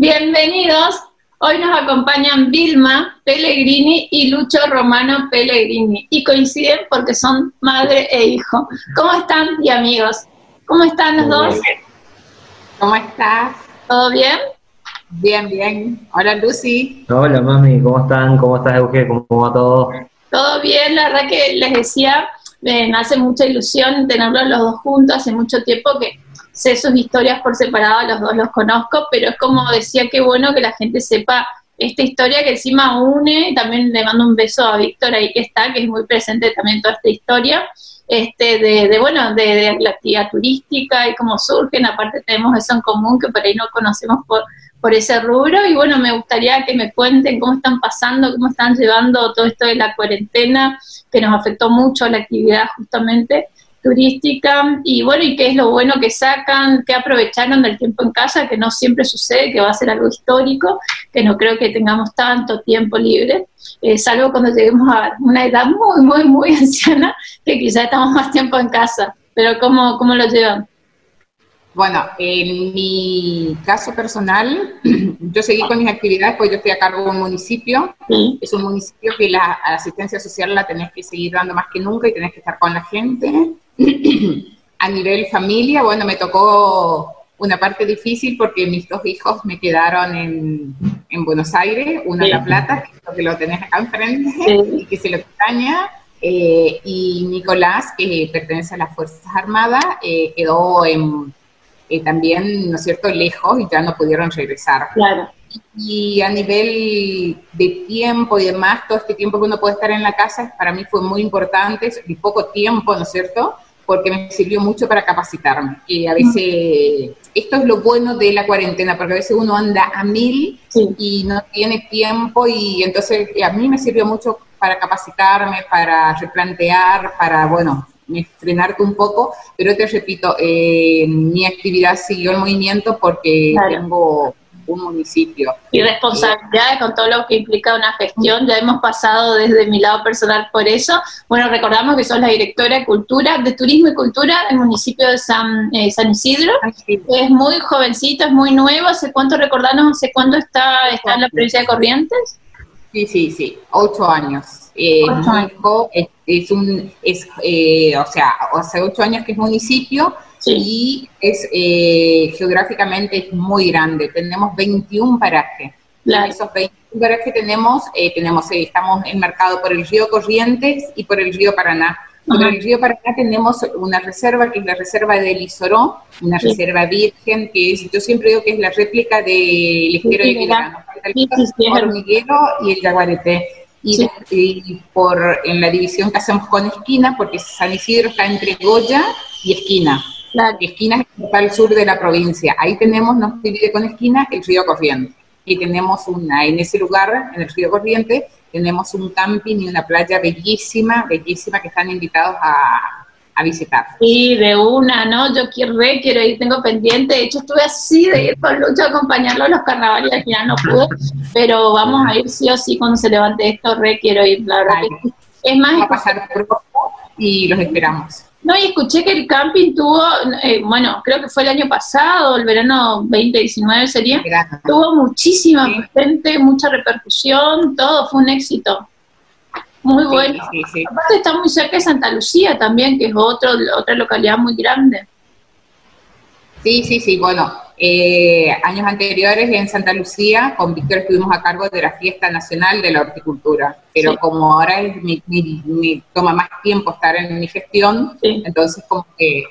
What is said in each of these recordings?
Bienvenidos. Hoy nos acompañan Vilma Pellegrini y Lucho Romano Pellegrini y coinciden porque son madre e hijo. ¿Cómo están y amigos? ¿Cómo están los dos? ¿Cómo estás? ¿Todo bien? Bien, bien. Hola Lucy. Hola mami, ¿cómo están? ¿Cómo estás Euge? ¿Cómo va todo? Todo bien, la verdad que les decía, me hace mucha ilusión tenerlos los dos juntos, hace mucho tiempo que sé sus historias por separado, los dos los conozco, pero es como decía, qué bueno que la gente sepa esta historia que encima une, también le mando un beso a Víctor ahí que está, que es muy presente también toda esta historia, este, de, bueno, de, la actividad turística y cómo surgen, aparte tenemos eso en común que por ahí no conocemos por, por ese rubro. Y bueno, me gustaría que me cuenten cómo están pasando, cómo están llevando todo esto de la cuarentena, que nos afectó mucho la actividad justamente turística y bueno, y qué es lo bueno que sacan, que aprovecharon del tiempo en casa, que no siempre sucede, que va a ser algo histórico, que no creo que tengamos tanto tiempo libre, eh, salvo cuando lleguemos a una edad muy, muy, muy anciana, que quizá estamos más tiempo en casa, pero ¿cómo, cómo lo llevan? Bueno, en mi caso personal, yo seguí con mis actividades, pues yo estoy a cargo de un municipio. Es un municipio que la, asistencia social la tenés que seguir dando más que nunca y tenés que estar con la gente. a nivel familia, bueno, me tocó una parte difícil porque mis dos hijos me quedaron en, en Buenos Aires, uno en La Plata, que, lo tenés acá enfrente y que se lo extraña, eh, y Nicolás, que pertenece a las Fuerzas Armadas, eh, quedó en eh, también, ¿no es cierto?, lejos y ya no pudieron regresar. Claro. Y a nivel de tiempo y demás, todo este tiempo que uno puede estar en la casa, para mí fue muy importante, y poco tiempo, ¿no es cierto?, porque me sirvió mucho para capacitarme. Y a veces, esto es lo bueno de la cuarentena, porque a veces uno anda a mil y no tiene tiempo, y entonces a mí me sirvió mucho para capacitarme, para replantear, para, bueno, frenarte un poco, pero te repito, eh, mi actividad siguió el movimiento porque tengo un municipio. Y responsabilidades con todo lo que implica una gestión, ya hemos pasado desde mi lado personal por eso. Bueno, recordamos que sos la directora de Cultura, de Turismo y Cultura del municipio de San, eh, San Isidro. Es muy jovencito, es muy nuevo. ¿Hace cuánto recordarnos, hace cuándo está, está en la provincia de Corrientes? Sí, sí, sí, ocho años. Eh, es, un, es, eh, o sea, hace ocho años que es municipio y es eh, geográficamente es muy grande. Tenemos 21 parajes. esos 21 parajes tenemos, eh, tenemos estamos enmarcados por el río Corrientes y por el río Paraná. Por el río Paraná tenemos una reserva que es la reserva del Isoró, una reserva virgen, que es, yo siempre digo que es la réplica del estero de Quilano. El hormiguero y el yaguareté y, por en la división que hacemos con esquina, porque San Isidro está entre Goya y Esquina. La Esquina es el sur de la provincia. Ahí tenemos, nos divide con Esquina, el río Corriente. Y tenemos una, en ese lugar, en el río Corriente, tenemos un camping y una playa bellísima, bellísima, que están invitados a, a visitar. Sí, de una, ¿no? Yo quiero, quiero ir, tengo pendiente. De hecho, estuve así de ir con Lucho a acompañarlo a los carnavales, al final no pude, pero vamos a ir sí o sí cuando se levante esto, re quiero ir, la verdad. es más, a pasar por y los esperamos. No, y escuché que el camping tuvo, eh, bueno, creo que fue el año pasado, el verano 2019 sería, tuvo muchísima gente, mucha repercusión, todo fue un éxito. Muy bueno. Aparte está muy cerca de Santa Lucía también, que es otro, otra localidad muy grande. Sí, sí, sí. Bueno, eh, años anteriores en Santa Lucía, con Víctor estuvimos a cargo de la Fiesta Nacional de la Horticultura, pero como ahora es mi, toma más tiempo estar en mi gestión, entonces como que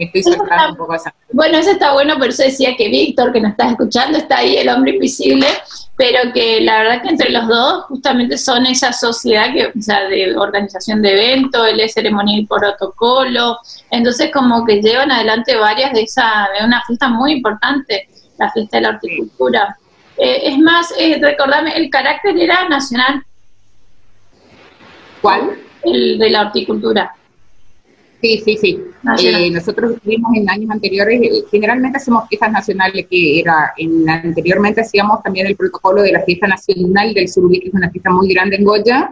me estoy soltando un poco esa. Bueno, eso está bueno, por eso decía que Víctor, que nos estás escuchando, está ahí, el hombre invisible, pero que la verdad que entre los dos justamente son esa sociedad que, o sea, de organización de eventos, él es ceremonial y protocolo, entonces como que llevan adelante varias de esa, de una fiesta muy importante, la fiesta de la horticultura. Eh, es más, eh, recordame, el carácter era nacional. ¿Cuál? El de la horticultura. Sí, sí, sí. Eh, nosotros tuvimos en años anteriores, eh, generalmente hacemos fiestas nacionales, que era, en, anteriormente hacíamos también el protocolo de la fiesta nacional del Surubí, que es una fiesta muy grande en Goya,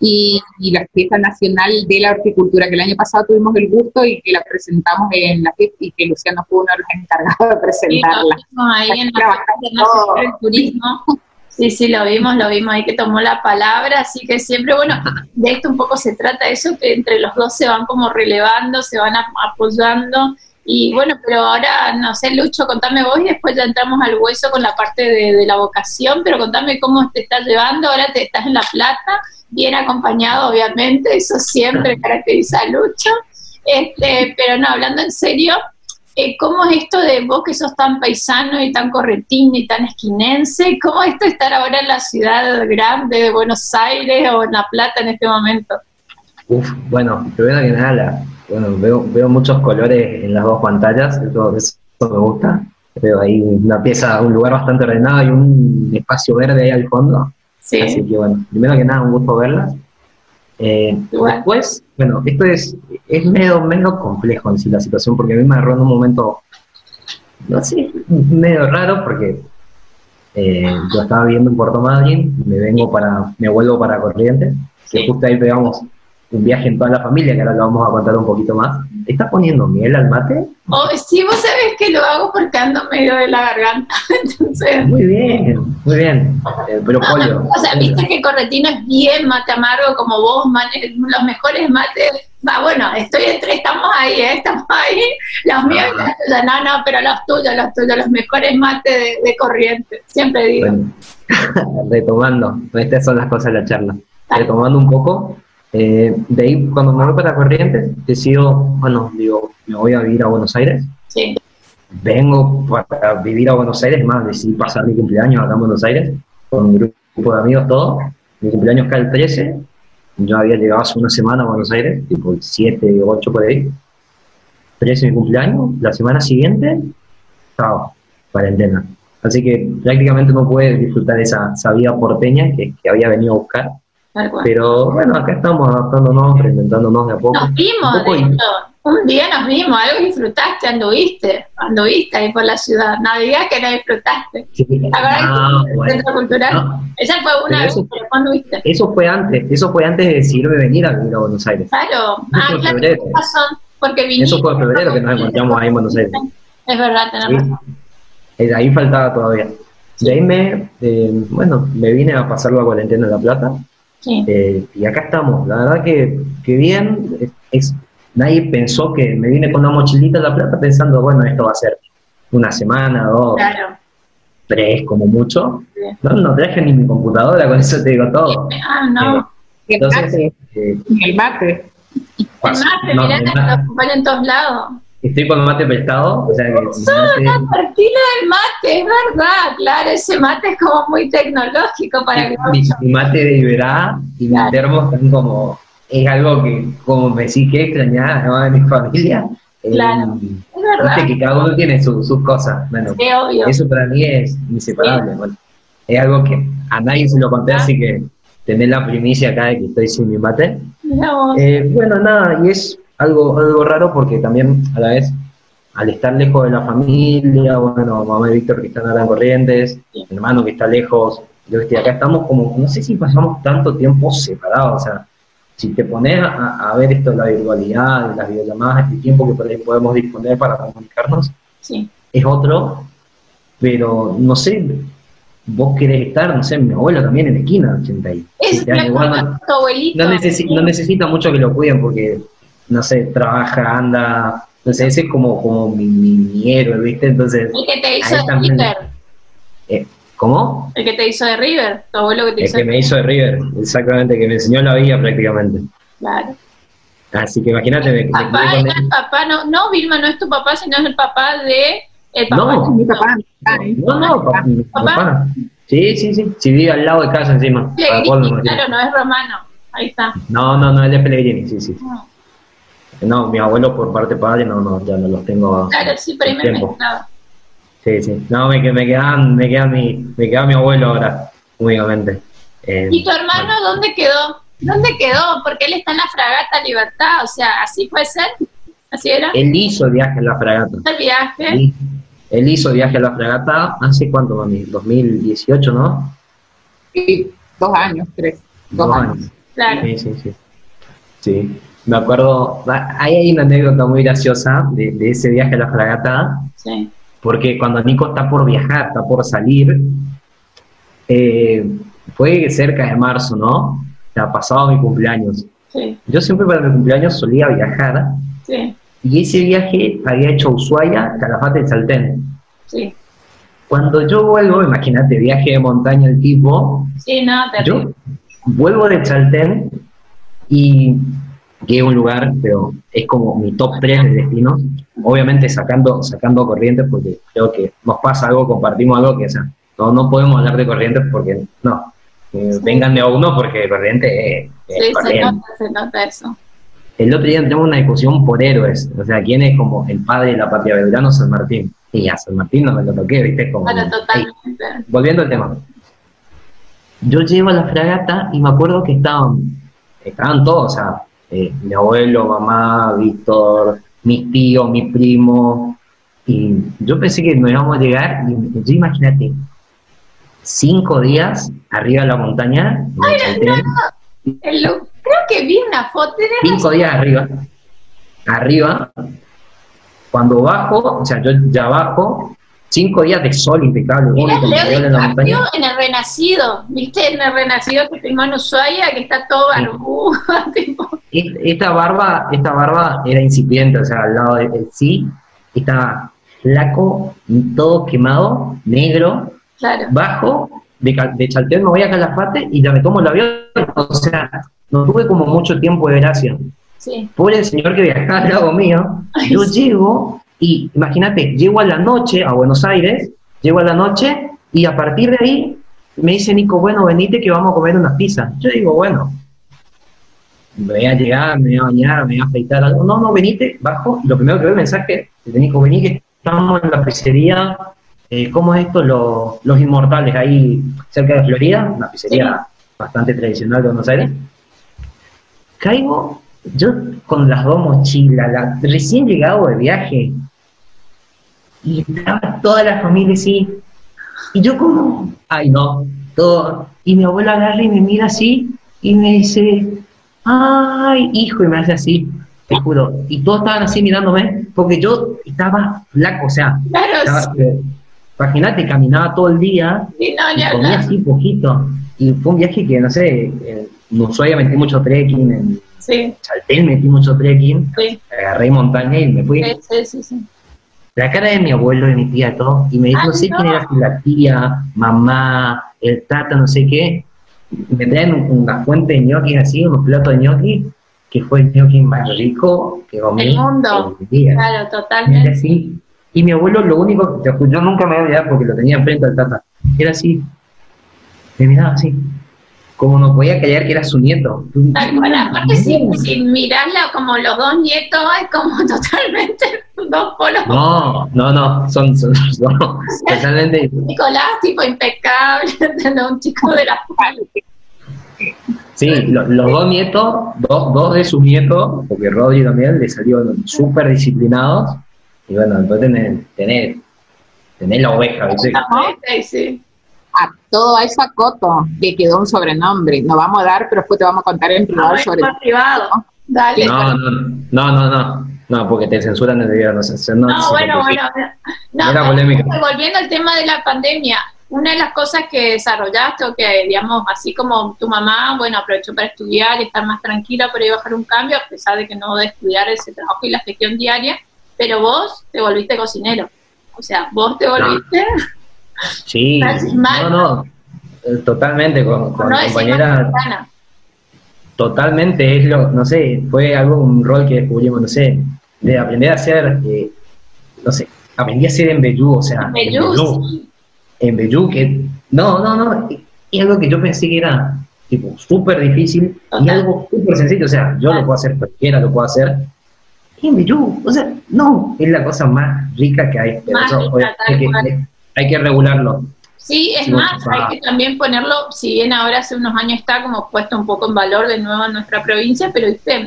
y, la fiesta nacional de la horticultura, que el año pasado tuvimos el gusto y que la presentamos en la fiesta, y que Luciano fue uno de los encargados de presentarla. Sí, ahí en la fiesta del turismo. Sí, sí, lo vimos, lo vimos ahí que tomó la palabra, así que siempre, bueno, de esto un poco se trata eso, que entre los dos se van como relevando, se van apoyando, y bueno, pero ahora, no sé, Lucho, contame vos y después ya entramos al hueso con la parte de, la vocación, pero contame cómo te estás llevando, ahora te estás en La Plata, bien acompañado, obviamente, eso siempre caracteriza a Lucho, este, pero no, hablando en serio, eh, ¿cómo es esto de vos que sos tan paisano y tan correntino y tan esquinense? ¿Cómo es esto de estar ahora en la ciudad grande de Buenos Aires o en La Plata en este momento? Uf, bueno, primero que nada, bueno, veo, veo muchos colores en las dos pantallas, eso, eso me gusta. Veo ahí una pieza, un lugar bastante ordenado y un espacio verde ahí al fondo. Sí. Así que bueno, primero que nada, un gusto verlas. Eh, después, bueno, esto es, es medio, medio complejo en sí la situación, porque a mí me agarró en un momento, no sé, medio raro, porque eh, yo estaba viviendo en Puerto Madryn, me vengo para, me vuelvo para Corrientes, que justo ahí pegamos un viaje en toda la familia, que ahora lo vamos a contar un poquito más. ¿Estás poniendo miel al mate? Oh, sí, vos sabés que lo hago porque ando medio de la garganta. Entonces... Muy bien, muy bien. Eh, pero pollo. O sea, viste que Corretino es bien mate amargo, como vos, los mejores mates. Va, bueno, estoy entre, estamos ahí, ¿eh? estamos ahí. Los míos, ah. no, no, pero los tuyos, los tuyos, los mejores mates de, corriente. Siempre digo. retomando, estas son las cosas de la charla. Retomando un poco, eh, de ahí, cuando me voy para Corrientes, decido, bueno, digo, me voy a vivir a Buenos Aires. Sí. Vengo para vivir a Buenos Aires, más decidí pasar mi cumpleaños acá en Buenos Aires, con un grupo de amigos todos. Mi cumpleaños cae el 13, yo había llegado hace una semana a Buenos Aires, tipo 7, 8 por ahí. 13 mi cumpleaños, la semana siguiente, estaba cuarentena. Así que prácticamente no pude disfrutar esa, esa vida porteña que, que había venido a buscar pero bueno, acá estamos adaptándonos, reinventándonos de a poco. Nos vimos, un, un día nos vimos, algo disfrutaste, anduviste, anduviste ahí por la ciudad. Navidad que no disfrutaste. Sí. Ah, Centro Cultural. Esa fue una vez, pero ¿cuándo viste? Eso fue antes, eso fue antes de decidirme venir a vivir a Buenos Aires. Claro, ah, claro, febrero. Razón, porque viniste. Eso fue en febrero que nos encontramos ahí en Buenos Aires. Es verdad, tenés razón. Eh, ahí faltaba todavía. De ahí me, eh, bueno, me vine a pasar la cuarentena en La Plata eh, y acá estamos, la verdad que, que bien, es, nadie pensó que me vine con una mochilita de la plata pensando, bueno, esto va a ser una semana, dos, tres como mucho. No, no traje ni mi computadora, con eso te digo todo. Ah, no. Eh, entonces, eh, el mate. El mate, mirá, lo acompañan en todos lados. Estoy con mate prestado. O sea, que mate... partida del mate, es verdad, claro, ese mate es como muy tecnológico para que mi, mi, mate de Iberá y mi termo están como, es algo que como me sí que extrañar ¿no? de mi familia. Claro, eh, es verdad. que cada uno tiene sus cosas. Bueno, sí, obvio. Eso para mí es inseparable. Bueno, es algo que a nadie se lo conté, así que tener la primicia acá de que estoy sin mi mate. Eh, bueno, nada, y es algo, algo raro porque también a la vez, al estar lejos de la familia, bueno, mamá y Víctor que están acá en Corrientes, mi hermano que está lejos, yo estoy acá, estamos como, no sé si pasamos tanto tiempo separados, o sea, si te pones a, ver esto de la virtualidad, las videollamadas, el tiempo que podemos disponer para comunicarnos, es otro, pero no sé, vos querés estar, no sé, mi abuelo también en la esquina, 80 y no, no, necesita mucho que lo cuiden porque no sé, trabaja, anda, no sé, ese es como, como mi, mi, héroe, ¿viste? Entonces... El que te hizo. Eh, ¿Cómo? El que te hizo de River, tu abuelo que te hizo. El que me hizo de River, exactamente, que me enseñó la vida prácticamente. Claro. Así que imagínate. Me, papá, me el papá, no, no, Vilma no es tu papá, sino es el papá de. El papá no, mi papá. No, no, papá, mi papá. Sí, sí, sí. Sí, vive al lado de casa encima. claro, no es romano. Ahí está. No, no, no, él es Pellegrini, sí, sí. No. No, mi abuelo por parte padre no, no, ya no los tengo. Claro, sí, pero me Sí, sí. No, me, me, quedan, me, queda mi, me queda mi abuelo ahora, únicamente. Eh, ¿Y tu hermano dónde quedó? ¿Dónde quedó? Porque él está en la fragata Libertad, o sea, ¿así puede ser? ¿Así era? Él hizo el viaje a la fragata. ¿El viaje? Él, hizo el viaje a la fragata hace cuánto, mami? 2018, ¿no? Sí, dos años, tres. Dos, años. Claro. Sí, sí, sí. Sí, me acuerdo, ahí hay una anécdota muy graciosa de, de ese viaje a la fragata. Sí. Porque cuando Nico está por viajar, está por salir, eh, fue cerca de marzo, ¿no? Sea, pasado mi cumpleaños. Sí. Yo siempre para mi cumpleaños solía viajar. Sí. Y ese viaje había hecho Ushuaia, Calafate y. Sí. Cuando yo vuelvo, imagínate, viaje de montaña el tipo. Sí, no, Yo vuelvo de Chaltén y llego a un lugar, pero es como mi top 3 de destinos. Obviamente sacando, sacando corrientes, porque creo que nos pasa algo, compartimos algo que, o sea, no, no podemos hablar de corrientes porque no. Eh, vengan de a uno porque corriente es, sí, Se, nota, se nota eso. El otro día entramos una discusión por héroes, o sea, quién es como el padre de la patria Belgrano, San Martín. Y a San Martín no me lo toqué, ¿viste? Como, bueno, totalmente. volviendo al tema. Yo llego a la fragata y me acuerdo que estaban, estaban todos, o sea, eh, mi abuelo, mamá, Víctor, mis tíos, mi primo, y yo pensé que no íbamos a llegar, y yo imagínate, cinco días arriba de la montaña. Ay, no, no. creo que vi una foto de Cinco días arriba. Arriba. Cuando bajo, o sea, yo ya bajo, cinco días de sol impecable. Mira, Leo en, la montaña. en el Renacido, ¿viste? En el Renacido que tengo en Ushuaia, que está todo barbudo. Esta barba, esta barba era incipiente, o sea, al lado del sí, estaba flaco, todo quemado, negro, Bajo de, de Chaltén me voy a Calafate y ya me tomo el avión. O sea, no tuve como mucho tiempo de gracia. Sí. Por el señor que viajaba al lado mío, yo llego y imagínate, llego a la noche a Buenos Aires, llego a la noche y a partir de ahí me dice Nico, bueno, venite que vamos a comer unas pizzas. Yo digo, bueno, me voy a llegar, me voy a bañar, me voy a afeitar algo. No, no, venite, bajo. Y lo primero que veo el mensaje de Nico, vení que estamos en la pizzería eh, ¿cómo es esto? Los, Inmortales, ahí cerca de Florida, una pizzería bastante tradicional de Buenos Aires. Caigo yo con las dos mochilas, recién llegado de viaje, y estaba toda la familia así, y yo como, ay no, todo, y mi abuela agarra y me mira así, y me dice, ay, hijo, y me hace así, te juro, y todos estaban así mirándome, porque yo estaba flaco, o sea, imagínate, caminaba todo el día y comía así poquito. Y fue un viaje que, no sé, en Ushuaia metí mucho trekking, en sí. Chaltén metí mucho trekking, agarré montaña y me fui. La cara de mi abuelo, de mi tía, todo, y me dijo, no sé quién era la tía, mamá, el tata, no sé qué. Me traen una fuente de ñoquis así, unos platos de ñoquis, que fue el ñoqui más rico que comí. El mundo. Claro, totalmente. Así, y mi abuelo, lo único, yo nunca me había porque lo tenía enfrente al tata, era así. Me miraba así. Como no podía callar que era su nieto. Tal cual, aparte, si, si mirarla como los dos nietos, es como totalmente dos polos. No, no, no, son, son, totalmente. Nicolás, tipo impecable, un chico de la Sí, los dos nietos, dos, dos de sus nietos, porque Rodri también le salieron súper disciplinados y bueno, después tener, tener, tener la oveja, ¿viste? Sí. A todo eso acoto que quedó un sobrenombre. No vamos a dar, pero después te vamos a contar en privado sobre privado. Dale. No, no, no, no, no, no, porque te censuran el video. No, no, no bueno, bueno. No, polémica. Volviendo al tema de la pandemia, una de las cosas que desarrollaste o que, digamos, así como tu mamá, bueno, aprovechó para estudiar y estar más tranquila, pero iba a bajar un cambio, a pesar de que no de estudiar ese trabajo y la gestión diaria, pero vos te volviste cocinero. O sea, vos te volviste. Sí, no, no, eh, totalmente, con, con compañera. Totalmente, es lo, no sé, fue algo, un rol que descubrimos, no sé, de aprender a hacer, eh, no sé, aprendí a hacer en Bellú, o sea, en Bellú, que, no, no, no, y algo que yo pensé que era, tipo, súper difícil, y algo súper sencillo, o sea, yo lo puedo hacer, cualquiera lo puedo hacer, o sea, no, es la cosa más rica que hay. Hay, que, regularlo. Sí, es más, hay que también ponerlo, si bien ahora hace unos años está como puesto un poco en valor de nuevo en nuestra provincia, pero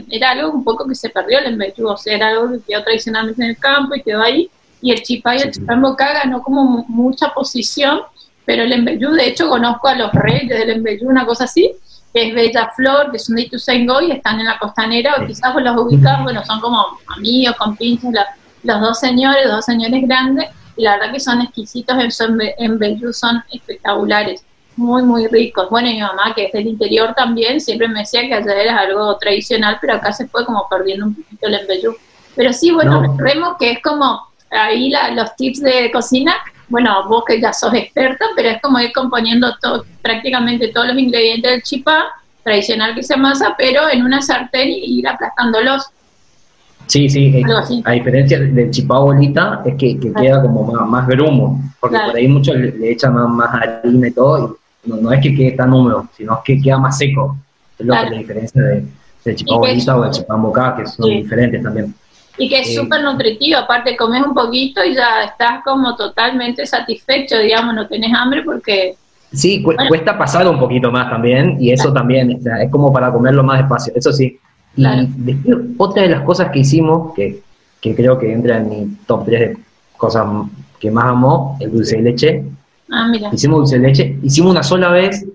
era algo un poco que se perdió el embellú, o sea, era algo que quedó tradicionalmente en el campo y quedó ahí, y el chipá y el chipá en boca ganó como mucha posición, pero el embellú, de hecho, conozco a los reyes del embellú, una cosa así, que es Bella Flor, que son de Ituzaingó y están en la costanera, o quizás vos los ubicás, bueno, son como amigos, con pinches, los dos señores, dos señores grandes, y la verdad que son exquisitos en, en Bellú, son espectaculares, muy, muy ricos. Bueno, mi mamá, que es del interior también, siempre me decía que allá era algo tradicional, pero acá se fue como perdiendo un poquito el embellú. Pero sí, bueno, vemos que es como ahí los tips de cocina, bueno, vos que ya sos experto, pero es como ir componiendo todo, prácticamente todos los ingredientes del chipá, tradicional que se amasa, pero en una sartén y ir aplastándolos. Sí, sí, eh, a diferencia del chipá bolita, es que, queda como más, grumo, porque por ahí muchos le, echan más, harina y todo, y no, es que quede tan húmedo, sino es que queda más seco. Es lo que la diferencia de, chipá bolita o del chipá boca, que son diferentes también. Y que es eh, súper nutritivo, aparte comes un poquito y ya estás como totalmente satisfecho, digamos, no tenés hambre porque... Sí, cuesta pasar un poquito más también, y eso también, es como para comerlo más despacio, eso sí y después, otra de las cosas que hicimos, que, creo que entra en mi top 3 de cosas que más amo, el dulce de leche. Ah, mira. Hicimos dulce de leche, hicimos una sola vez,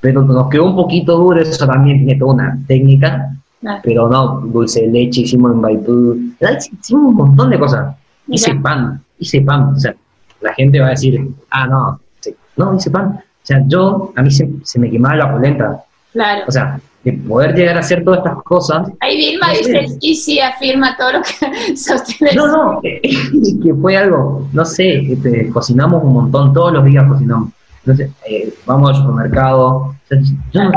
pero nos quedó un poquito duro, eso también tiene toda una técnica, pero no, dulce de leche, hicimos en Baitú, hicimos un montón de cosas. Hice pan, hice pan, o sea, la gente va a decir, ah, no, no, hice pan. O sea, yo, a mí se, se me quemaba la polenta. Claro. O sea, de poder llegar a hacer todas estas cosas. Ahí Vilma dice, y sí afirma todo lo que sostiene. No, no, que fue algo, no sé, este, cocinamos un montón, todos los días cocinamos. Entonces, eh, vamos al supermercado. yo, no,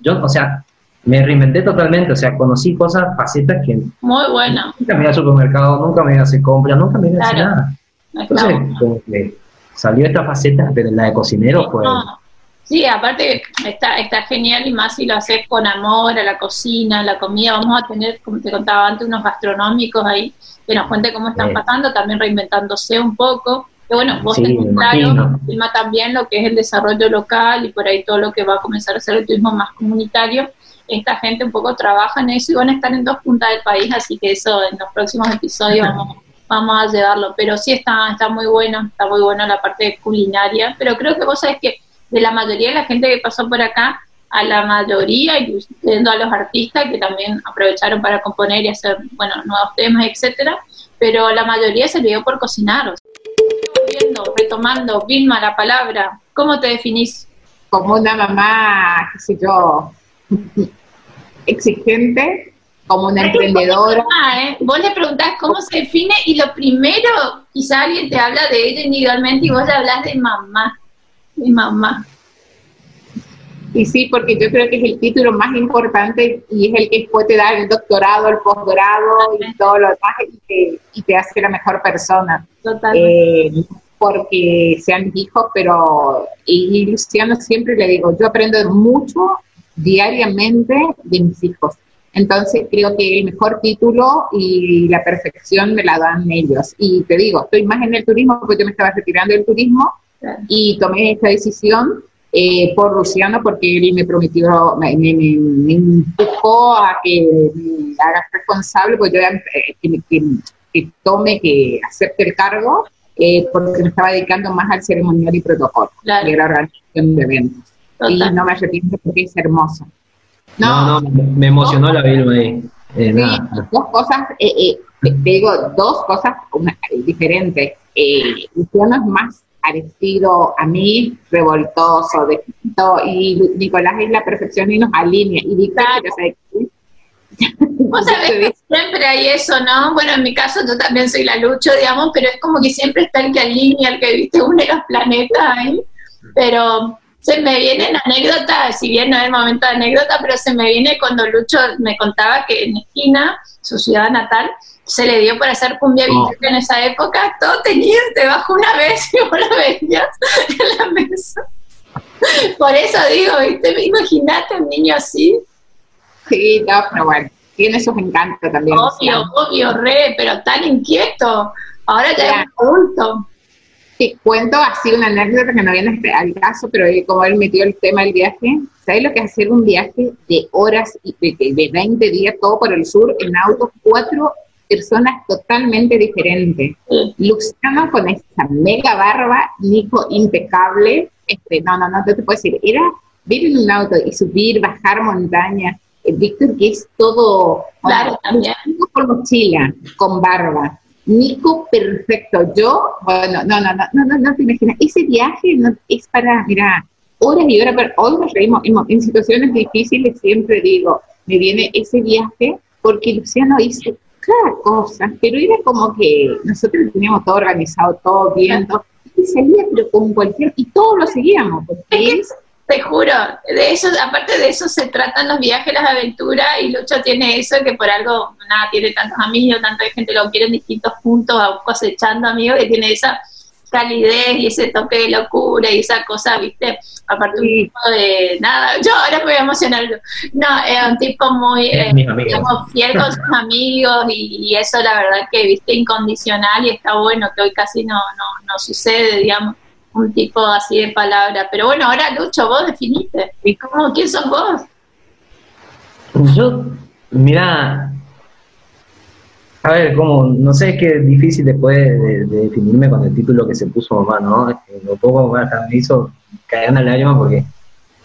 yo, o sea, me reinventé totalmente, o sea, conocí cosas, facetas que... Muy bueno. Nunca me iba al supermercado, nunca me iba a hacer compras, nunca me iba a hacer nada. Entonces, como que salió esta faceta, pero la de cocinero fue... Sí, aparte está, está genial y más si lo haces con amor a la cocina, a la comida. Vamos a tener, como te contaba antes, unos gastronómicos ahí que nos cuente cómo están pasando, también reinventándose un poco. Que bueno, vos tenés claro, también lo que es el desarrollo local y por ahí todo lo que va a comenzar a ser el turismo más comunitario. Esta gente un poco trabaja en eso y van a estar en dos puntas del país, así que eso en los próximos episodios vamos, vamos a llevarlo. Pero sí está, está muy bueno, está muy bueno la parte culinaria. Pero creo que vos sabés que de la mayoría de la gente que pasó por acá, a la mayoría, incluyendo a los artistas que también aprovecharon para componer y hacer, bueno, nuevos temas, etcétera, pero la mayoría se dio por cocinar. Retomando, Vilma, la palabra, ¿cómo te definís? Como una mamá, qué sé yo, exigente, como una emprendedora. ¿eh? Vos le preguntás cómo se define y lo primero, quizá alguien te habla de ella individualmente y vos le hablas de mamá mi mamá. Y sí, porque yo creo que es el título más importante y es el que después te da el doctorado, el posgrado y todo lo demás y te, y te hace la mejor persona. Totalmente. Eh, porque sean hijos, pero y Luciano siempre le digo, yo aprendo mucho diariamente de mis hijos. Entonces creo que el mejor título y la perfección me la dan ellos. Y te digo, estoy más en el turismo porque yo me estaba retirando del turismo y tomé esta decisión eh, por Luciano porque él me prometió, me, me, empujó a que me haga responsable, pues yo eh, que, que, tome, que acepte el cargo, eh, porque me estaba dedicando más al ceremonial y protocolo, claro. que la organización de eventos. Y no me arrepiento porque es hermoso. No, no, me emocionó la Vilma ahí. sí, dos cosas, te digo, dos cosas diferentes. Luciano es más parecido a mí, revoltoso, de, y Nicolás es la perfección y nos alinea. Y dice que Vos sabés que siempre hay eso, ¿no? Bueno, en mi caso yo también soy la lucho, digamos, pero es como que siempre está el que alinea, el que viste une los planetas ahí. Pero se me vienen anécdotas, si bien no es momento de anécdota, pero se me viene cuando Lucho me contaba que en Esquina, su ciudad natal, se le dio por hacer cumbia oh. en esa época, todo tenía debajo una vez y vos lo veías en la mesa. Por eso digo, ¿viste? Imagínate un niño así. Sí, no, pero bueno, tiene sus encantos también. Obvio, obvio, re, pero tan inquieto. Ahora ya es adulto. te cuento así una anécdota que no viene al caso, pero como él metió el tema del viaje, ¿sabes lo que es hacer un viaje de horas, de, de 20 días, todo por el sur, en auto, cuatro personas totalmente diferentes. Luciano con esa mega barba, Nico impecable, este, no, no, no, te puedo decir, era ver en un auto y subir, bajar montaña, eh, Víctor que es todo, claro, también. con mochila, con barba, Nico perfecto, yo, bueno, no, no, no, no, no, no te imaginas, ese viaje no, es para, mira, horas y horas, pero hoy nos reímos, en, en situaciones difíciles siempre digo, me viene ese viaje porque Luciano hizo cada cosa, pero era como que nosotros teníamos todo organizado, todo viendo, y salía pero con cualquier, y todos lo seguíamos, porque te juro, de eso, aparte de eso se tratan los viajes, las aventuras, y Lucho tiene eso que por algo, nada, tiene tantos amigos, tanta gente lo quiere en distintos puntos, cosechando amigos, que tiene esa calidez y ese toque de locura y esa cosa, viste, aparte un tipo de nada, yo ahora me voy a emocionar, no, es un tipo muy, eh, digamos, fiel con sus amigos y, eso la verdad que, viste, incondicional y está bueno que hoy casi no, no, no sucede, digamos, un tipo así de palabra, pero bueno, ahora Lucho, vos definiste, ¿y cómo, quién sos vos? Yo, mira, a ver, como, no sé, es que es difícil después de, definirme con el título que se puso mamá, ¿no? Este, lo poco me hizo caer en la lágrima porque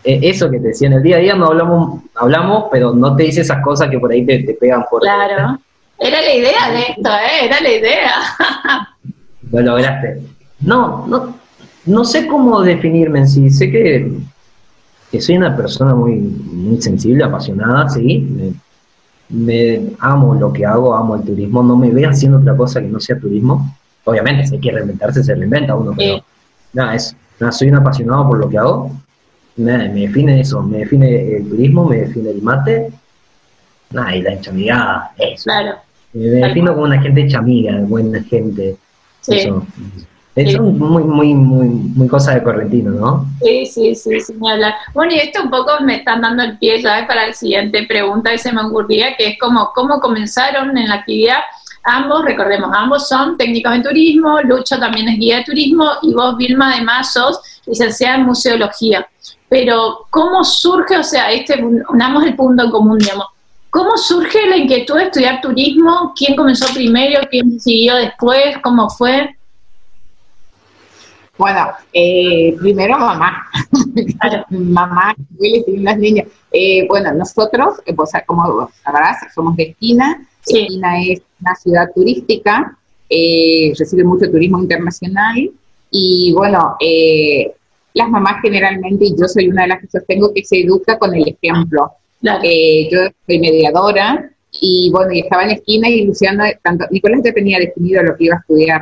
eh, eso que te decía en el día a día no hablamos, hablamos, pero no te dice esas cosas que por ahí te, pegan por Claro, era la idea de esto, ¿eh? Era la idea. lo lograste. No, no, no sé cómo definirme en sí, sé que, que soy una persona muy, muy sensible, apasionada, sí, me amo lo que hago, amo el turismo, no me veo haciendo otra cosa que no sea turismo. Obviamente, si hay que reinventarse, se reinventa uno, pero nada, es, nada, soy un apasionado por lo que hago, me define eso, me define el turismo, me define el mate, nada, y la hecha amiga, eso. Claro. Me, defino como una gente hecha amiga, buena gente. Eso. Es muy, muy, muy, muy cosa de correntino, ¿no? Sí, sí, sí, sin hablar. Bueno, y esto un poco me están dando el pie ya para la siguiente pregunta que se me ocurría, que es como, ¿cómo comenzaron en la actividad? Ambos, recordemos, ambos son técnicos en turismo, Lucho también es guía de turismo y vos, Vilma, además sos licenciada en museología. Pero, ¿cómo surge, o sea, este, unamos el punto en común, digamos, ¿cómo surge la inquietud de estudiar turismo? ¿Quién comenzó primero? ¿Quién siguió después? ¿Cómo fue? Bueno, eh, primero mamá. mamá, tienen las niñas. Eh, bueno, nosotros, eh, como sabrás, somos de Esquina. Esquina es una ciudad turística, recibe mucho turismo internacional. Y bueno, las mamás generalmente, y yo soy una de las que sostengo, que se educa con el ejemplo. yo soy mediadora, y bueno, y estaba en la esquina y Luciano, tanto, Nicolás ya tenía definido lo que iba a estudiar.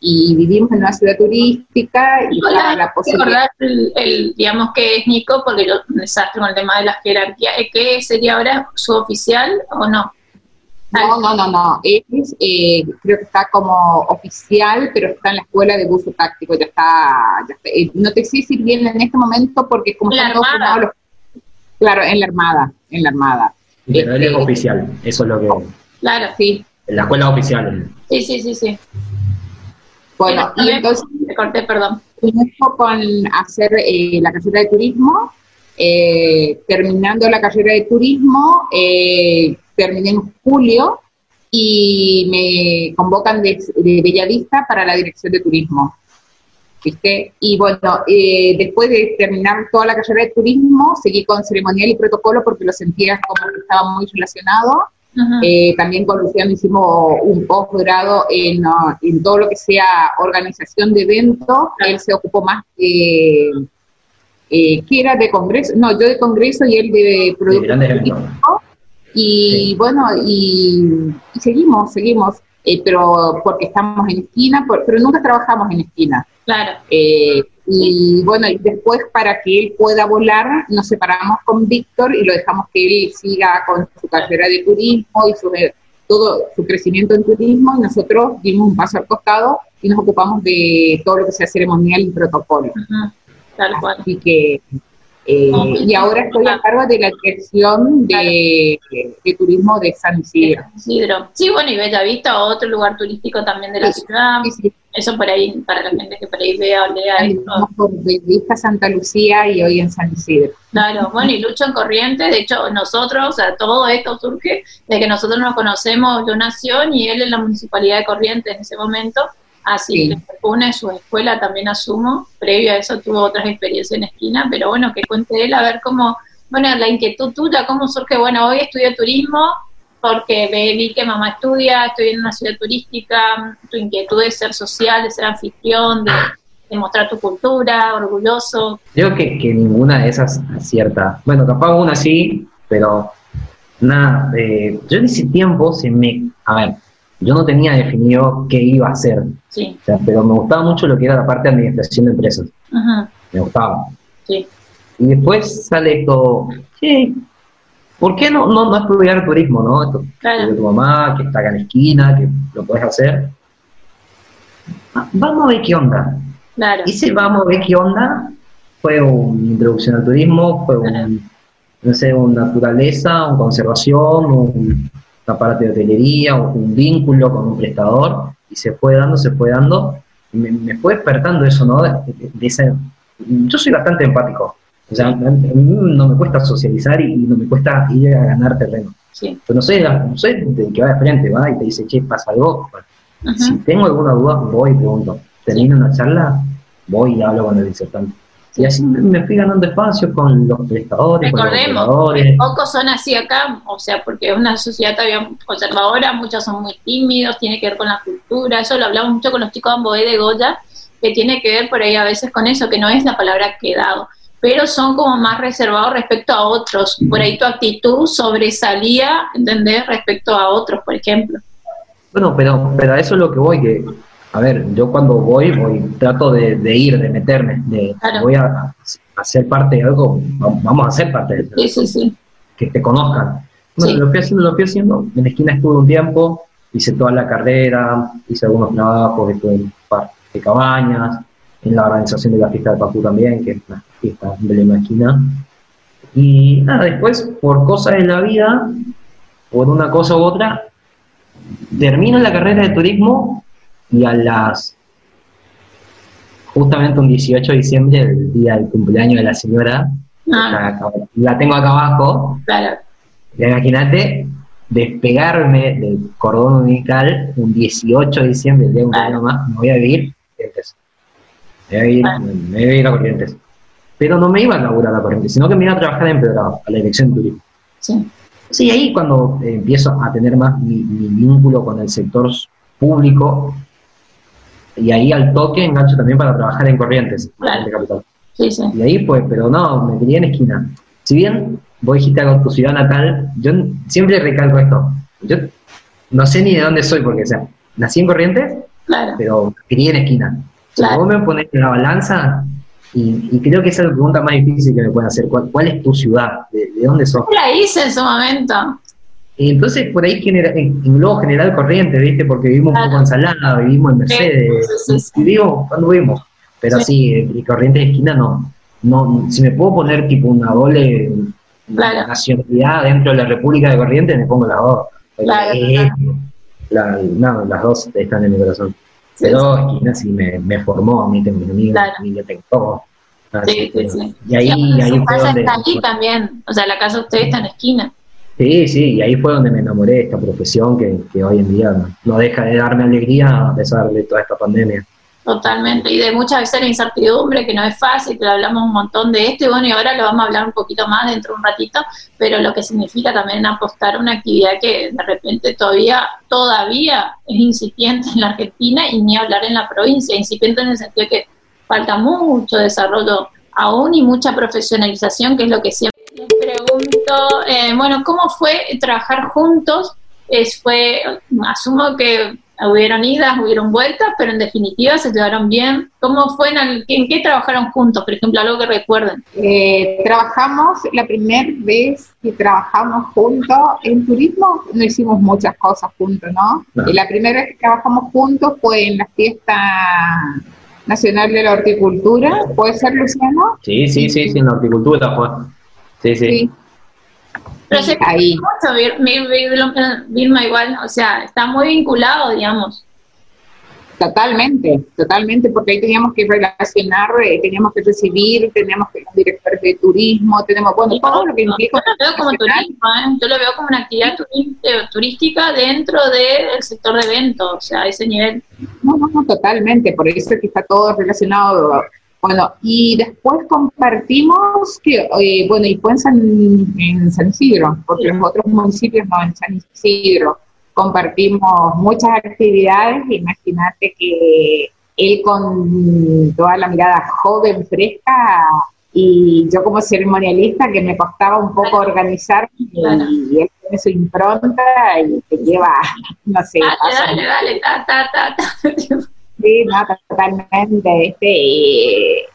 Y vivimos en una ciudad turística y Nicolás, la posibilidad. El, el, digamos que es Nico, porque yo desastre con el tema de la jerarquía, ¿qué sería ahora su oficial o no? No, no, no, no. Es, eh, creo que está como oficial, pero está en la escuela de buzo táctico, ya está. Ya eh, no te sé decir bien en este momento porque como la armada. claro, en la armada, en la armada. Pero él es oficial, eso es lo que. Claro, sí. En la escuela oficial. Sí, sí, sí, sí. Bueno, y entonces. Te corté, perdón. con hacer eh, la carrera de turismo. Eh, terminando la carrera de turismo, eh, terminé en julio y me convocan de, de Bellavista para la dirección de turismo. ¿Viste? Y bueno, eh, después de terminar toda la carrera de turismo, seguí con ceremonial y protocolo porque lo sentía como que estaba muy relacionado. Eh, también con Luciano hicimos un posgrado en, uh, en todo lo que sea organización de eventos. Él se ocupó más de, eh, que era de congreso, no, yo de congreso y él de productos Y bueno, y, seguimos, seguimos, eh, pero porque estamos en esquina, pero nunca trabajamos en esquina. Claro. Eh, y bueno, y después para que él pueda volar, nos separamos con Víctor y lo dejamos que él siga con su carrera de turismo y su, todo su crecimiento en turismo, y nosotros dimos un paso al costado y nos ocupamos de todo lo que sea ceremonial y protocolo. Tal cual. Así que, eh, y ahora estoy a cargo de la dirección de, turismo de San Isidro. Sí, bueno, y Bellavista, otro lugar turístico también de la ciudad. Sí, sí eso por ahí, para la gente que por ahí vea o lea esto. Por vista Santa Lucía y hoy en San Isidro. Claro, bueno, y Lucho en Corrientes, de hecho, nosotros, o sea, todo esto surge de que nosotros nos conocemos, yo nación y él en la Municipalidad de Corrientes en ese momento, así que une su escuela también asumo, previo a eso tuvo otras experiencias en esquina, pero bueno, que cuente él a ver cómo, bueno, la inquietud tuya, cómo surge, bueno, hoy estudio turismo, porque vi que mamá estudia, estoy en una ciudad turística, tu inquietud de ser social, de ser anfitrión, de, mostrar tu cultura, orgulloso. Creo que, que, ninguna de esas acierta. Bueno, capaz una sí, pero nada, eh, yo en ese tiempo se me... A ver, yo no tenía definido qué iba a hacer, sí. pero me gustaba mucho lo que era la parte de administración de empresas. Me gustaba. Sí. Y después sale todo, sí, ¿Por qué no, no, no estudiar turismo, no? Esto, de tu mamá, que está acá en la esquina, que lo puedes hacer. Ah, vamos a ver qué onda. Claro. Y si vamos a ver qué onda, fue una introducción al turismo, fue un, no sé, una naturaleza, una conservación, un, una parte de hotelería, un vínculo con un prestador, y se fue dando, se fue dando, me, me fue despertando eso, ¿no? de ese, yo soy bastante empático, o sea, no me cuesta socializar y, no me cuesta ir a ganar terreno. Sí. Pero no sé, no sé de que va de frente, va y te dice, che, pasa algo. Si tengo alguna duda, voy y pregunto. Termino una charla, voy y hablo con el disertante. Y así me fui ganando espacio con los prestadores. Recordemos, pocos son así acá, o sea, porque es una sociedad todavía conservadora, muchos son muy tímidos, tiene que ver con la cultura, eso lo hablamos mucho con los chicos de Amboé de Goya, que tiene que ver por ahí a veces con eso, que no es la palabra quedado pero son como más reservados respecto a otros. Por ahí tu actitud sobresalía, ¿entendés? Respecto a otros, por ejemplo. Bueno, pero, pero a eso es lo que voy, que, a ver, yo cuando voy, voy trato de, ir, de meterme, de voy a, hacer parte de algo, vamos a hacer parte de eso. Sí, sí, sí. Que te conozcan. Bueno, lo fui haciendo, lo fui haciendo, en la esquina estuve un tiempo, hice toda la carrera, hice algunos trabajos, estuve en par de cabañas, en la organización de la fiesta de Pacu también, que es una fiesta de la esquina. Y nada, después, por cosas de la vida, por una cosa u otra, termino la carrera de turismo y a las justamente un 18 de diciembre, el día del cumpleaños de la señora, ah. la, tengo acá abajo. Claro. Imagínate despegarme del cordón umbilical un 18 de diciembre, el día de un año más, me voy a vivir. Entonces, me iba a ir, a Corrientes. Pero no me iba a laburar a Corrientes, sino que me iba a trabajar en Empedrado, a la dirección de turismo. Sí. Sí, ahí cuando empiezo a tener más mi, vínculo con el sector público, y ahí al toque engancho también para trabajar en Corrientes, claro. capital. Sí, sí. Y ahí pues, pero no, me quería en esquina. Si bien vos dijiste a tu ciudad natal, yo siempre recalco esto. Yo no sé ni de dónde soy, porque, o sea, nací en Corrientes, claro. pero quería en esquina. Claro. Vos me pones en la balanza, y, creo que esa es la pregunta más difícil que me pueden hacer. ¿Cuál, es tu ciudad? ¿De, dónde sos? la hice en su momento. Y entonces, por ahí genera, en, globo general corriente, ¿viste? Porque vivimos un poco en Salada, vivimos en Mercedes, vivimos cuando vivimos. Pero sí, y corriente de esquina no. no. Si me puedo poner tipo una doble nacionalidad dentro de la República de Corrientes, me pongo las dos. Claro, la, no, las dos están en mi corazón. Pero Esquina sí me, me formó, a mí tengo mis amigos, claro. familia tengo todo. Sí, sí, sí. Y ahí, y ahí fue casa donde, está allí también, o sea, la casa de ustedes está en la esquina. Sí, sí, y ahí fue donde me enamoré de esta profesión que, hoy en día no deja de darme alegría a pesar de toda esta pandemia. Totalmente, y de muchas veces la incertidumbre, que no es fácil, que hablamos un montón de esto, y bueno, y ahora lo vamos a hablar un poquito más dentro de un ratito, pero lo que significa también apostar a una actividad que de repente todavía, todavía es incipiente en la Argentina y ni hablar en la provincia, incipiente en el sentido que falta mucho desarrollo aún y mucha profesionalización, que es lo que siempre les pregunto, eh, bueno, ¿cómo fue trabajar juntos? Es, fue, asumo que hubieron idas, hubieron vueltas, pero en definitiva se llevaron bien. ¿Cómo fue? En, ¿En qué trabajaron juntos? Por ejemplo, algo que recuerden. Eh, trabajamos, la primera vez que trabajamos juntos en turismo, no hicimos muchas cosas juntos, ¿no? Y la primera vez que trabajamos juntos fue en la fiesta nacional de la horticultura, ¿puede ser, Luciano? Sí, sí, sí, sí en la horticultura fue. Sí. sí. Pero se ahí. mucho Vilma igual, o sea, está muy vinculado, digamos. Totalmente, totalmente, porque ahí teníamos que relacionar, eh, teníamos que recibir, teníamos que los directores de turismo, tenemos, bueno, todo lo que implica. Yo lo veo como turismo, ¿eh? yo lo veo como una actividad turística dentro del sector de eventos, o sea, a ese nivel. No, no, no, totalmente, por eso es que está todo relacionado. Bueno, y después compartimos que, eh, bueno, y fue en San, en San Isidro, porque los otros municipios no, en San Isidro. Compartimos muchas actividades, imagínate que él con toda la mirada joven, fresca, y yo como ceremonialista que me costaba un poco organizar y, él tiene su impronta y te lleva, no sé. Dale, dale, ta, ta, ta, Sí, no, totalmente. Este,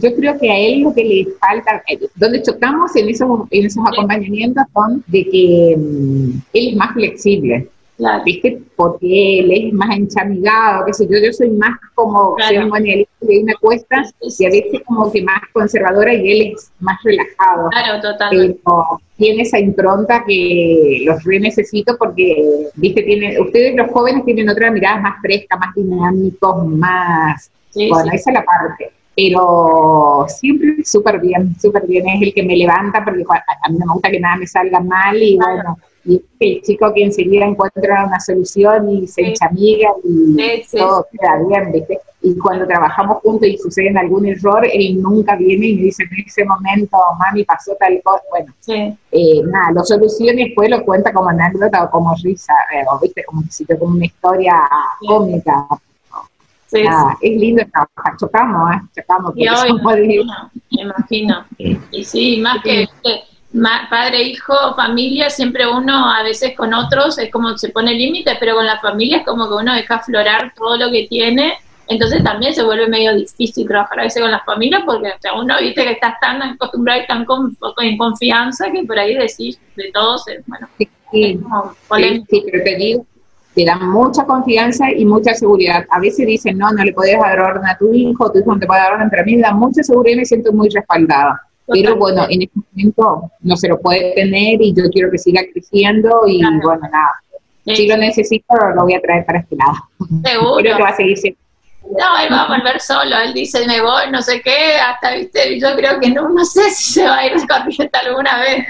yo creo que a él lo que le falta, eh, donde chocamos en esos, en esos acompañamientos son de que mm, él es más flexible. Claro. ¿Viste? Porque él es más enchamigado, qué sé yo, yo soy más como claro. ceremonialista y me cuesta, y a veces como que más conservadora y él es más relajado. Claro, totalmente. Pero tiene esa impronta que los re necesito porque, viste, tiene, ustedes los jóvenes tienen otra mirada más fresca, más dinámicos, más... bueno, esa es la parte pero siempre súper bien, súper bien, es el que me levanta porque a, mí no me gusta que nada me salga mal y bueno, y el chico que enseguida encuentra una solución y se echa amiga y todo queda bien, ¿viste? Y cuando trabajamos juntos y sucede algún error, él nunca viene y me dice en ese momento, mami, pasó tal cosa. Bueno, eh, nada, lo soluciona y después lo cuenta como anécdota o como risa, eh, o viste, como si como una historia cómica, Sí, Es lindo trabajar, chocamos, ¿eh? Chocamos. Y hoy, me imagino, Y sí, más que padre, hijo, familia, siempre uno a veces con otros es como se pone límites, pero con la familia es como que uno deja aflorar todo lo que tiene. Entonces también se vuelve medio difícil trabajar a veces con la familia porque uno viste que estás tan acostumbrado y tan con, en confianza que por ahí decís de todos, bueno, sí, sí, sí, pero te digo, te dan mucha confianza y mucha seguridad. A veces dicen, no, no le podés dar orden a tu hijo, tu hijo no te puede dar orden, pero a mí me da mucha seguridad y me siento muy respaldada. Pero bueno, en este momento no se lo puede tener y yo quiero que siga creciendo y bueno, nada. Si lo necesito, lo voy a traer para este lado. Seguro. Creo que va a seguir siendo no, él va a volver solo, él dice, me voy, no sé qué, hasta, viste, yo creo que no, no sé si se va a ir de alguna vez.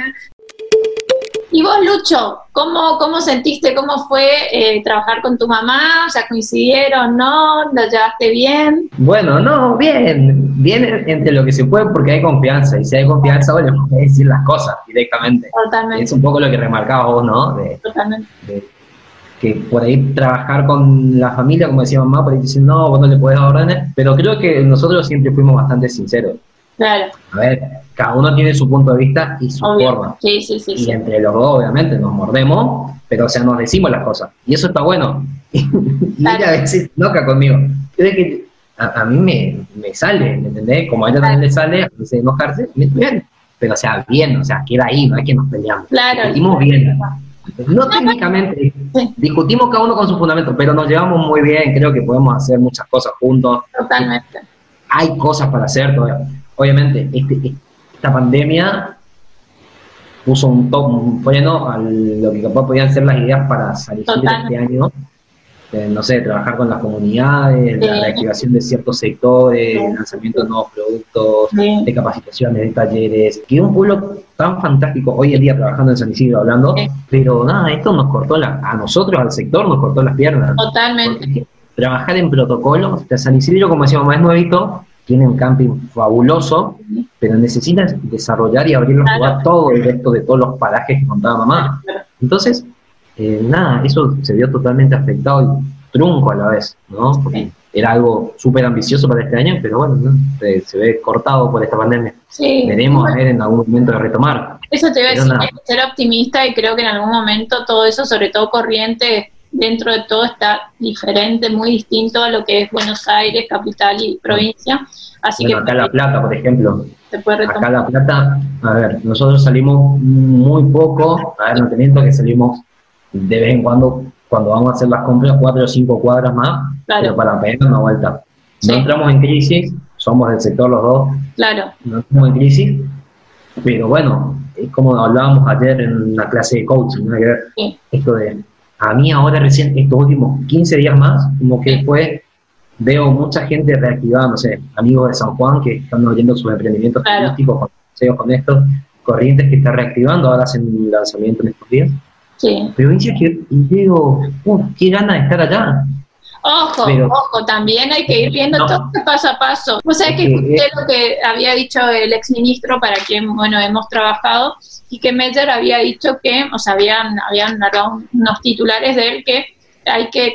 Y vos, Lucho, ¿cómo, cómo sentiste, cómo fue eh, trabajar con tu mamá? ¿Ya coincidieron, no? ¿Lo llevaste bien? Bueno, no, bien, bien entre lo que se puede porque hay confianza, y si hay confianza, bueno, puedes decir las cosas directamente. Totalmente. Es un poco lo que remarcabas vos, ¿no? Totalmente. que por ahí trabajar con la familia, como decía mamá, por ahí dicen, no, vos no le podés dar órdenes, pero creo que nosotros siempre fuimos bastante sinceros. Claro. A ver, cada uno tiene su punto de vista y su forma. Sí, sí, sí, y entre los dos, obviamente, nos mordemos, pero o sea, nos decimos las cosas. Y eso está bueno. y ella a veces loca conmigo. Es que a, mí me, me, sale, ¿me entendés? Como a ella también le sale, a veces enojarse, bien. Pero o sea, bien, o sea, queda ahí, no es que nos peleamos. Claro. Discutimos bien. No técnicamente, discutimos cada uno con su fundamento, pero nos llevamos muy bien, creo que podemos hacer muchas cosas juntos. Totalmente. Hay cosas para hacer todavía. Obviamente, este, esta pandemia puso un, top, un freno a lo que capaz podían ser las ideas para salir este año. no sé, trabajar con las comunidades, la reactivación de ciertos sectores, el lanzamiento de nuevos productos, de capacitaciones, de talleres. Que un pueblo tan fantástico hoy en día trabajando en San Isidro hablando, pero nada, esto nos cortó la, a nosotros, al sector, nos cortó las piernas. Totalmente. trabajar en protocolos, de San Isidro, como decíamos, es nuevito, tiene un camping fabuloso, pero necesitas desarrollar y abrir los claro. todo el resto de todos los parajes que contaba mamá. Entonces, eh, nada, eso se vio totalmente afectado y trunco a la vez, ¿no? Porque era algo súper ambicioso para este año, pero bueno, se, ve cortado por esta pandemia. Sí. Veremos a ver en algún momento de retomar. Eso te iba a decir, ser optimista y creo que en algún momento todo eso, sobre todo corriente, dentro de todo está diferente, muy distinto a lo que es Buenos Aires, capital y provincia. Así que acá La Plata, por ejemplo. acá La Plata, a ver, nosotros salimos muy poco, a ver, no te miento que salimos de vez en cuando, cuando vamos a hacer las compras, cuatro o cinco cuadras más, pero para pegar una vuelta. No entramos en crisis, somos del sector los dos. Claro. No entramos en crisis, pero bueno, es como hablábamos ayer en la clase de coaching, ¿no? esto de a mí ahora recién, estos últimos 15 días más, como que después veo mucha gente reactivada, no sé, amigos de San Juan que están abriendo sus emprendimientos turísticos con, con estos, corrientes que están reactivando, ahora hacen lanzamiento en estos días. Sí. Pero dice que, y digo, qué gana de estar allá. Ojo, ojo, también hay que ir viendo todo paso a paso. O sea, que escuché lo que había dicho el exministro para quien, bueno, hemos trabajado, y que Meyer había dicho que, o sea, habían, habían narrado unos titulares de él que hay que,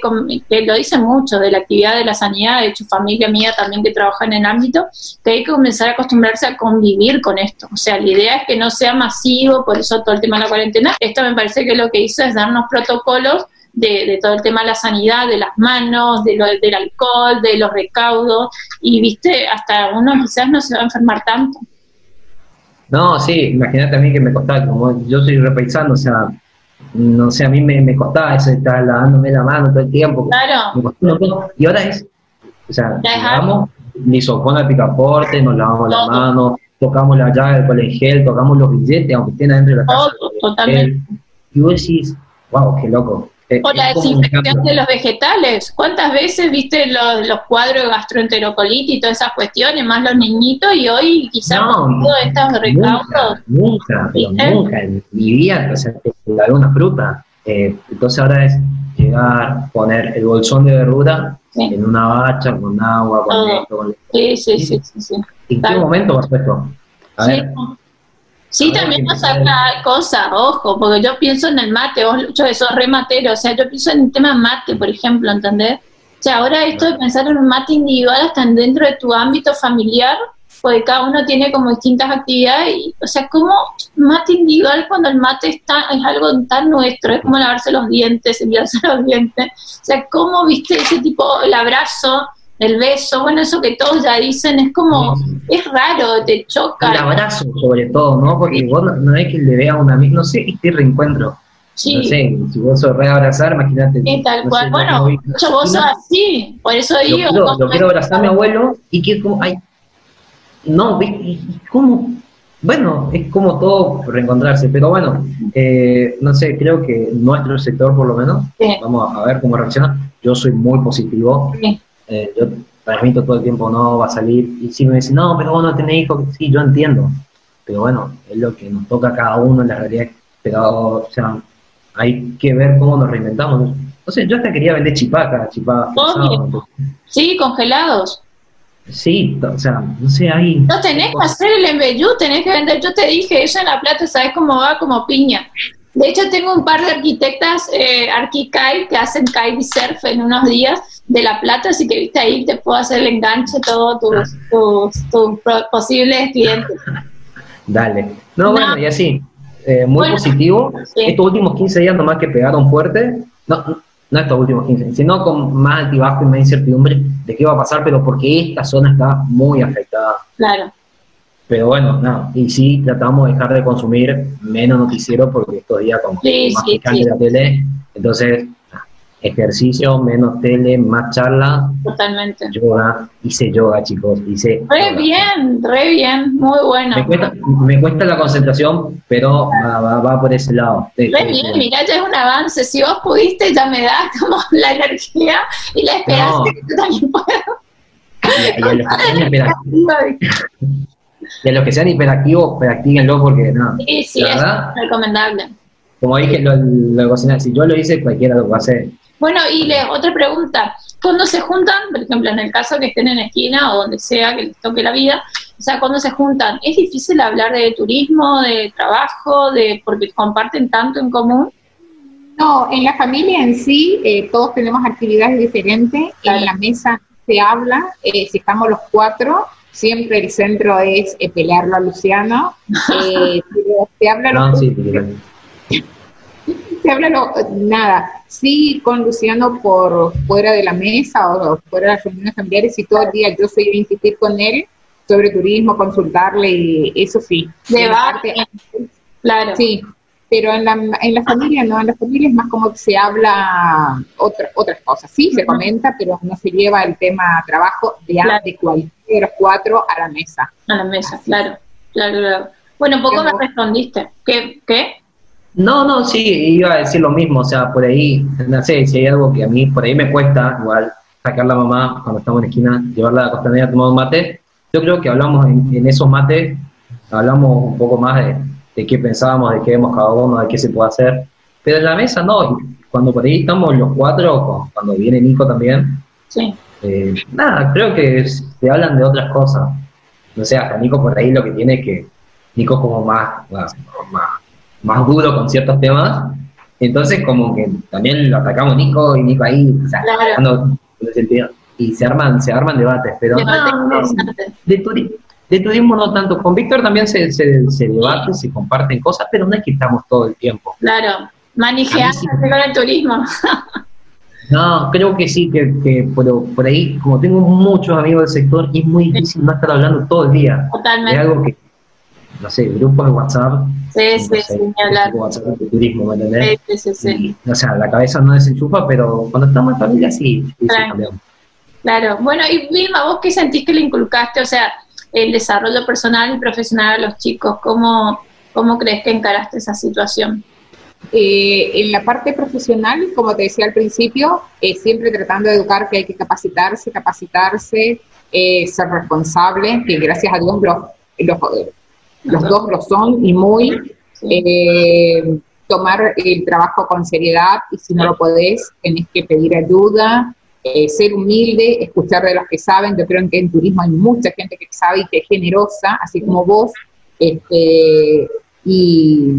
que lo dice mucho de la actividad de la sanidad, de hecho familia mía también que trabaja en el ámbito, que hay que comenzar a acostumbrarse a convivir con esto. O sea, la idea es que no sea masivo, por eso todo el tema de la cuarentena. Esto me parece que lo que hizo es darnos protocolos de, todo el tema de la sanidad, de las manos, de lo, del alcohol, de los recaudos, y viste, hasta uno quizás no se va a enfermar tanto. No, sí, imagínate a mí que me costaba, como yo soy repaisando, o sea, no sé, a mí me, me costaba eso, estar lavándome la mano todo el tiempo. Claro. y ahora es, o sea, llegamos, ni sopón al picaporte, nos lavamos la mano, tocamos la llave del colegio, tocamos los billetes, aunque estén adentro de la casa. totalmente. Y vos decís, wow, qué loco. Eh, o la desinfección de los vegetales. ¿Cuántas veces viste los, los cuadros de gastroenterocolitis y todas esas cuestiones, más los niñitos, y hoy quizás no, todos estos recaudos? Nunca, nunca, en mi vida, o sea, una fruta. Eh, entonces ahora es llegar, poner el bolsón de verdura en una bacha con agua, con esto, con Sí, sí, sí, sí, ¿En qué momento vas a esto? A ver, Sí, también nos saca cosas, ojo, porque yo pienso en el mate, vos Lucho, eso re matero, o sea, yo pienso en el tema mate, por ejemplo, ¿entendés? O sea, ahora esto de pensar en un mate individual hasta dentro de tu ámbito familiar, porque cada uno tiene como distintas actividades, y, o sea, como mate individual cuando el mate está, es algo tan nuestro, es como lavarse los dientes, enviarse los dientes, o sea, ¿cómo viste ese tipo, el abrazo? El beso, bueno, eso que todos ya dicen, es como, es raro, te choca. El abrazo, sobre todo, ¿no? Porque vos no, es que le vea a un amigo, no sé, este reencuentro. Sí. No sé, si vos sos reabrazar, imagínate. Tal cual. bueno, yo vos sos así, por eso digo. Yo quiero, abrazar a mi abuelo y que como, ay, no, ¿cómo? Bueno, es como todo reencontrarse, pero bueno, eh, no sé, creo que nuestro sector por lo menos, vamos a ver cómo reacciona. Yo soy muy positivo. Sí eh, yo transmito todo el tiempo, no, va a salir, y si me dicen, no, pero vos no tenés hijos, sí, yo entiendo, pero bueno, es lo que nos toca a cada uno en la realidad, pero, o sea, hay que ver cómo nos reinventamos. Sea, yo hasta quería vender chipacas, chipacas. Sí, congelados. Sí, o sea, no sé, ahí... No tenés que hacer el embellú, tenés que vender, yo te dije, eso en La Plata, ¿sabes cómo va? Como piña. De hecho, tengo un par de arquitectas, eh, que hacen surf en unos días, de La Plata, así que viste ahí te puedo hacer el enganche todos tus, tus, posibles clientes. Dale. No, bueno, y así, eh, muy positivo. Estos últimos 15 días nomás que pegaron fuerte, no, no estos últimos 15, sino con más altibajo y más incertidumbre de qué va a pasar, pero porque esta zona está muy afectada. Claro. Pero bueno, no, y sí tratamos de dejar de consumir menos noticiero porque estos días como sí, más sí, sí. la tele, entonces ejercicio, menos tele, más charla. Totalmente. Yoga, hice yoga, chicos, hice. Re bien, re bien, muy bueno. Me cuesta, la concentración, pero va, por ese lado. Re bien, mirá, ya es un avance. Si vos pudiste, ya me da como la energía y la esperanza que yo también puedo. Y, a, los que sean y a los que sean hiperactivos, practíquenlo porque no. Sí, sí, es recomendable. Como dije, lo, lo, si yo lo hice, cualquiera lo va a hacer. Bueno, y le, otra pregunta, cuando se juntan, por ejemplo, en el caso que estén en esquina o donde sea que les toque la vida, o sea, cuando se juntan, ¿es difícil hablar de turismo, de trabajo, de porque comparten tanto en común? No, en la familia en sí, eh, todos tenemos actividades diferentes, en la mesa se habla, eh, si estamos los cuatro, siempre el centro es eh, pelearlo a Luciano, se habla... No, sí, se habla nada, sí con Luciano por fuera de la mesa o fuera de las reuniones familiares y todo el día yo soy a insistir con él sobre turismo, consultarle y eso sí. Debate. Claro. Sí, pero en la, en la familia no, en la familia es más como que se habla otra, otras cosas. Sí, se comenta, pero no se lleva el tema trabajo de, de cualquiera de los cuatro a la mesa. A la mesa, claro, claro, claro. Bueno, poco me respondiste. ¿Qué? ¿Qué? No, no, sí, iba a decir lo mismo, o sea, por ahí, no sé, si hay algo que a mí por ahí me cuesta, igual, sacar la mamá cuando estamos en la esquina, llevarla a la costanera a tomar un mate, yo creo que hablamos en, esos mates, hablamos un poco más de, qué pensábamos, de qué vemos cada uno, de qué se puede hacer, pero en la mesa no, cuando por ahí estamos los cuatro, cuando viene Nico también, sí. Eh, nada, creo que se hablan de otras cosas, no sé, hasta Nico por ahí lo que tiene es que Nico como más, más, más, duro con ciertos temas, entonces como que también lo atacamos Nico y Nico ahí, o sea, y se arman, se arman debates, pero de, de, turismo no tanto, con Víctor también se, se, se debate, se comparten cosas, pero no es que estamos todo el tiempo. Claro, manejar con el turismo. No, creo que sí, que, que pero por ahí, como tengo muchos amigos del sector, es muy difícil no estar hablando todo el día. Totalmente. Es algo que no sé, grupos de WhatsApp. Sí, sí, sí, hablar. WhatsApp de turismo, ¿me entendés? Sí, sí, sí. o sea, la cabeza no desenchufa, pero cuando estamos en familia sí, sí claro. Claro, bueno, y Vilma, ¿vos qué sentís que le inculcaste? O sea, el desarrollo personal y profesional a los chicos, ¿cómo, cómo crees que encaraste esa situación? Eh, en la parte profesional, como te decía al principio, eh, siempre tratando de educar que hay que capacitarse, capacitarse, eh, ser responsable, que gracias a Dios los, los los dos lo son y muy. Eh, tomar el trabajo con seriedad y si no lo podés, tenés que pedir ayuda, eh, ser humilde, escuchar de los que saben. Yo creo que en turismo hay mucha gente que sabe y que es generosa, así como vos. Este, y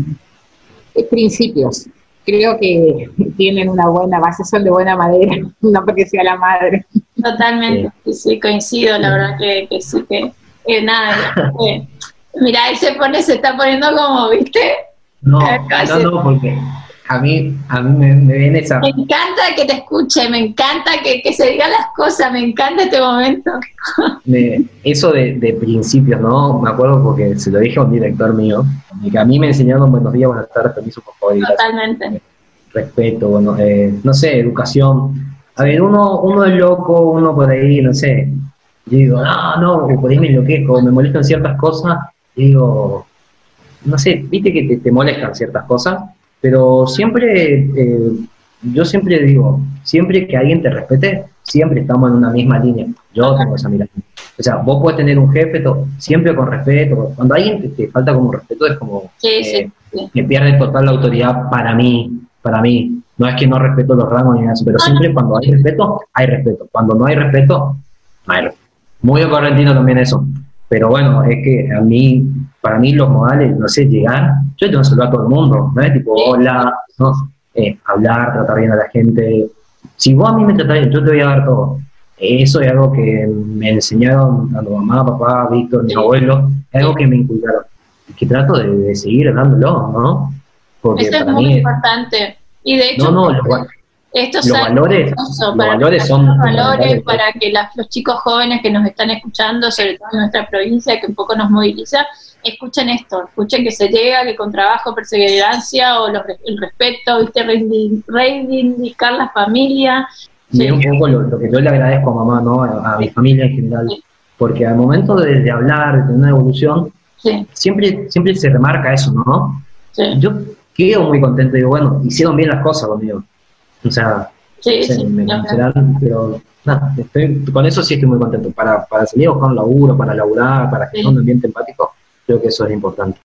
eh, principios. Creo que tienen una buena base, son de buena madera, no porque sea la madre. Totalmente, sí, coincido, la verdad que, sí, que nada, Mira, él se pone, se está poniendo como, ¿viste? No, no, no, porque a mí, a mí me, viene esa... Me encanta que te escuche, me encanta que, se digan las cosas, me encanta este momento. eso de, principios, ¿no? Me acuerdo porque se lo dije a un director mío, que a mí me enseñaron buenos días, buenas tardes, permiso, por favor. Totalmente. Respeto, bueno, eh, no sé, educación. A ver, uno, uno es loco, uno por ahí, no sé. Yo digo, no, no, por ahí me enloquezco, me molestan ciertas cosas digo, no sé, viste que te, molestan ciertas cosas, pero siempre, eh, yo siempre digo, siempre que alguien te respete, siempre estamos en una misma línea. Yo tengo esa mirada. O sea, vos puedes tener un jefe, siempre con respeto. Cuando alguien te, falta como respeto, es como eh, que pierde total la autoridad para mí, para mí. No es que no respeto los rangos ni nada, pero siempre cuando hay respeto, hay respeto. Cuando no hay respeto, no hay respeto. Muy correntino también eso. Pero bueno, es que a mí, para mí los modales, no sé, llegar, yo tengo que saludar a todo el mundo, ¿no es? Tipo, hola, ¿no? Eh, hablar, tratar bien a la gente. Si vos a mí me tratás bien, yo te voy a dar todo. Eso es algo que me enseñaron a mamá, papá, Víctor, mi abuelo, es algo que me inculcaron. Que trato de, seguir dándolo, ¿no? Porque Eso es muy importante. Y de hecho, no, no, estos los valores, los valores son los valores para que los chicos jóvenes que nos están escuchando, sobre todo en nuestra provincia, que un poco nos moviliza, escuchen esto, escuchen que se llega, que con trabajo, perseverancia o el respeto, viste, reivindicar la familia. Y un poco lo, que yo le agradezco a mamá, ¿no? a, mi familia en general, porque al momento de, hablar, de tener una evolución, siempre, siempre se remarca eso, ¿no? Yo quedo muy contento, digo, bueno, hicieron bien las cosas conmigo o sea, sí, sí, me pero nada, estoy, con eso sí estoy muy contento. Para, para salir a buscar un laburo, para laburar, para que sea un ambiente empático, creo que eso es importante.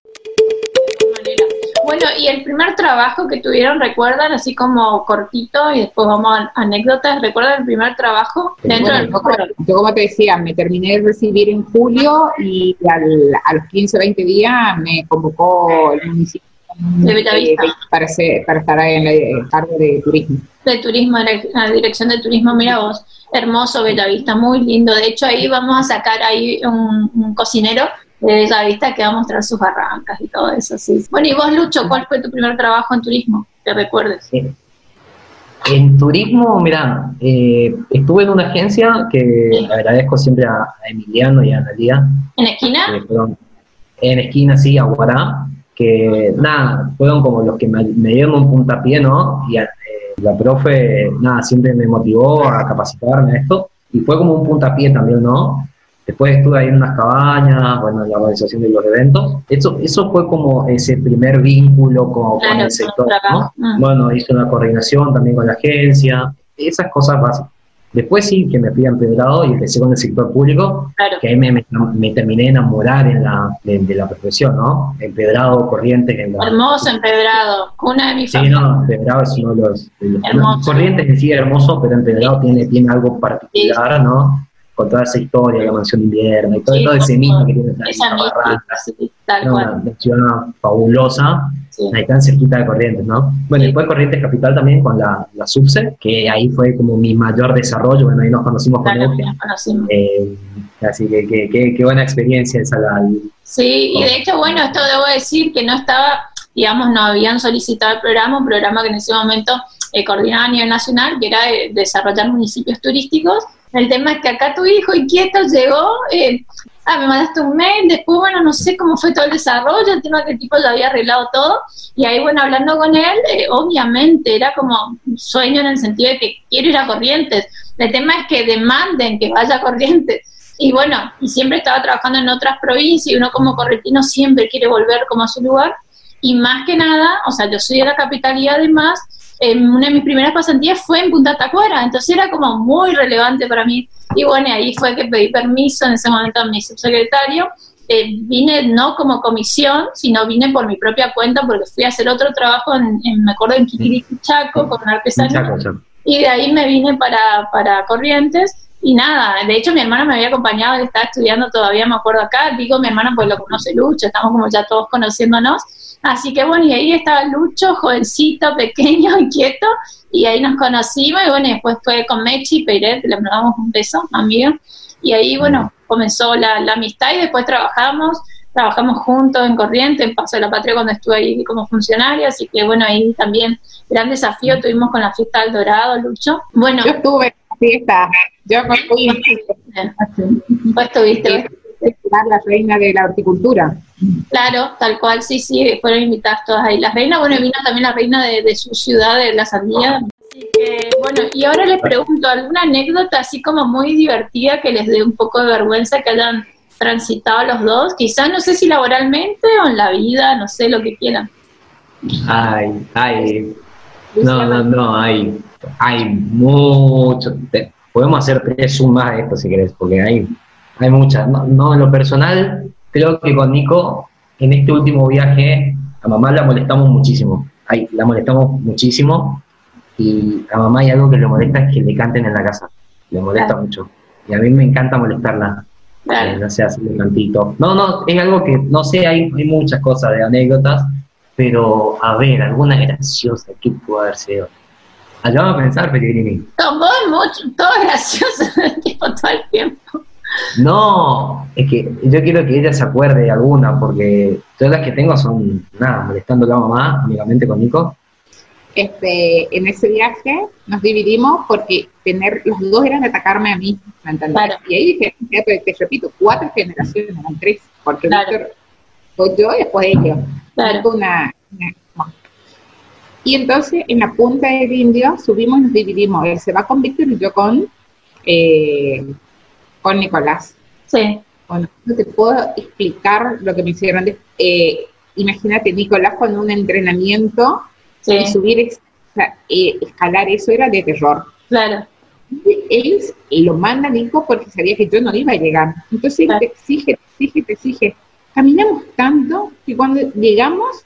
Bueno, y el primer trabajo que tuvieron, ¿recuerdan? Así como cortito y después vamos a anécdotas. ¿Recuerdan el primer trabajo dentro del yo, como te decía, me terminé de recibir en julio y al, a los 15 o 20 días me convocó el municipio de Bellavista. para, para estar en el cargo de turismo. De turismo, la dirección de turismo, mira vos, hermoso Bellavista, muy lindo. De hecho, ahí vamos a sacar ahí un, cocinero de Bellavista que va a mostrar sus barrancas y todo eso. Sí. Bueno, y vos, Lucho, ¿cuál fue tu primer trabajo en turismo? ¿Te recuerdes? En turismo, mira, eh, estuve en una agencia que agradezco siempre a, Emiliano y a Analia. ¿En esquina? en esquina, sí, a Guará que nada, fueron como los que me, dieron un puntapié, ¿no? Y eh, la profe, nada, siempre me motivó a capacitarme a esto, y fue como un puntapié también, ¿no? Después estuve ahí en unas cabañas, bueno, en la organización de los eventos. Eso, eso fue como ese primer vínculo con, el sector, ¿no? Mm. Bueno, hice una coordinación también con la agencia, esas cosas básicas. Después sí que me fui a empedrado y empecé con el sector público, que ahí me, me, terminé de enamorar en la, de, la profesión, ¿no? Empedrado, Corrientes. En la, hermoso Empedrado, una de mis Sí, no, Empedrado es uno de los... Corrientes en sí hermoso, pero Empedrado tiene, tiene algo particular, ¿no? Con toda esa historia, la mansión de invierno y todo, todo ese mismo que tiene esa, esa Una ciudad fabulosa ahí tan cerquita de Corrientes, ¿no? Bueno, después Corrientes Capital también con la, la Subse, que ahí fue como mi mayor desarrollo, bueno, ahí nos conocimos con él. Eh, así que qué buena experiencia esa. La, sí, y de hecho, bueno, esto debo decir que no estaba, digamos, no habían solicitado el programa, un programa que en ese momento eh, coordinaba a nivel nacional, que era desarrollar municipios turísticos. El tema es que acá tu hijo inquieto llegó, eh, ah, me mandaste un mail, después, bueno, no sé cómo fue todo el desarrollo, el tema que el tipo ya había arreglado todo, y ahí, bueno, hablando con él, eh, obviamente era como un sueño en el sentido de que quiero ir a Corrientes. El tema es que demanden que vaya a Corrientes. Y bueno, y siempre estaba trabajando en otras provincias y uno como correntino siempre quiere volver como a su lugar. Y más que nada, o sea, yo soy de la capital y además una de mis primeras pasantías fue en Punta Tacuara, entonces era como muy relevante para mí. Y bueno, ahí fue que pedí permiso en ese momento a mi subsecretario. Eh, vine no como comisión, sino vine por mi propia cuenta porque fui a hacer otro trabajo, en, me acuerdo, en Chaco, con una artesanía. Y de ahí me vine para, para Corrientes. Y nada, de hecho mi hermana me había acompañado, él estaba estudiando todavía, me acuerdo acá, digo mi hermana pues lo conoce Lucho, estamos como ya todos conociéndonos, Así que bueno, y ahí estaba Lucho, jovencito, pequeño, inquieto, y ahí nos conocimos, y bueno, después fue con Mechi Peiret, le mandamos un beso, amigo, y ahí bueno, comenzó la, amistad y después trabajamos, trabajamos juntos en Corriente, en Paso de la Patria cuando estuve ahí como funcionaria, así que bueno, ahí también gran desafío tuvimos con la fiesta del Dorado, Lucho. Bueno. Yo estuve en la fiesta, yo me fui. Vos estuviste la reina de la horticultura. Claro, tal cual, sí, sí, fueron invitadas todas ahí. La reina, bueno, vino también la reina de, su ciudad, de la sandía. Así que, bueno, y ahora les pregunto, ¿alguna anécdota así como muy divertida que les dé un poco de vergüenza que hayan transitado los dos? Quizás, no sé si laboralmente o en la vida, no sé, lo que quieran. Ay, ay, no, no, no, hay, hay mucho. Podemos hacer tres más de esto si querés, porque hay hay muchas. No, en lo personal, creo que con Nico, en este último viaje, a mamá la molestamos muchísimo. Ay, la molestamos muchísimo. Y a mamá hay algo que le molesta es que le canten en la casa. Le molesta mucho. Y a mí me encanta molestarla. Eh, no sé, hacerle cantito. No, no, es algo que, no sé, hay, hay muchas cosas de anécdotas, pero a ver, alguna graciosa, ¿qué puede haber sido? Allá vamos a pensar, Pellegrini. Con vos mucho, todo gracioso todo el tiempo. No, es que yo quiero que ella se acuerde de alguna, porque todas las que tengo son, nada, molestando a la mamá, amigamente con Nico. Este, en ese viaje nos dividimos porque tener, los dos eran atacarme a mí, ¿me entendés? Y ahí dije, te, repito, cuatro generaciones, eran tres, porque Víctor, yo y después ellos. Una, y entonces en la punta del indio subimos y nos dividimos. Él se va con Víctor y yo con eh, con Nicolás. Sí. Bueno, no te puedo explicar lo que me hicieron. Eh, imagínate, Nicolás con un entrenamiento y subir, eh, escalar eso era de terror. Claro. Él lo manda a Nico porque sabía que yo no iba a llegar. Entonces te exige, te exige, te exige. Caminamos tanto que cuando llegamos,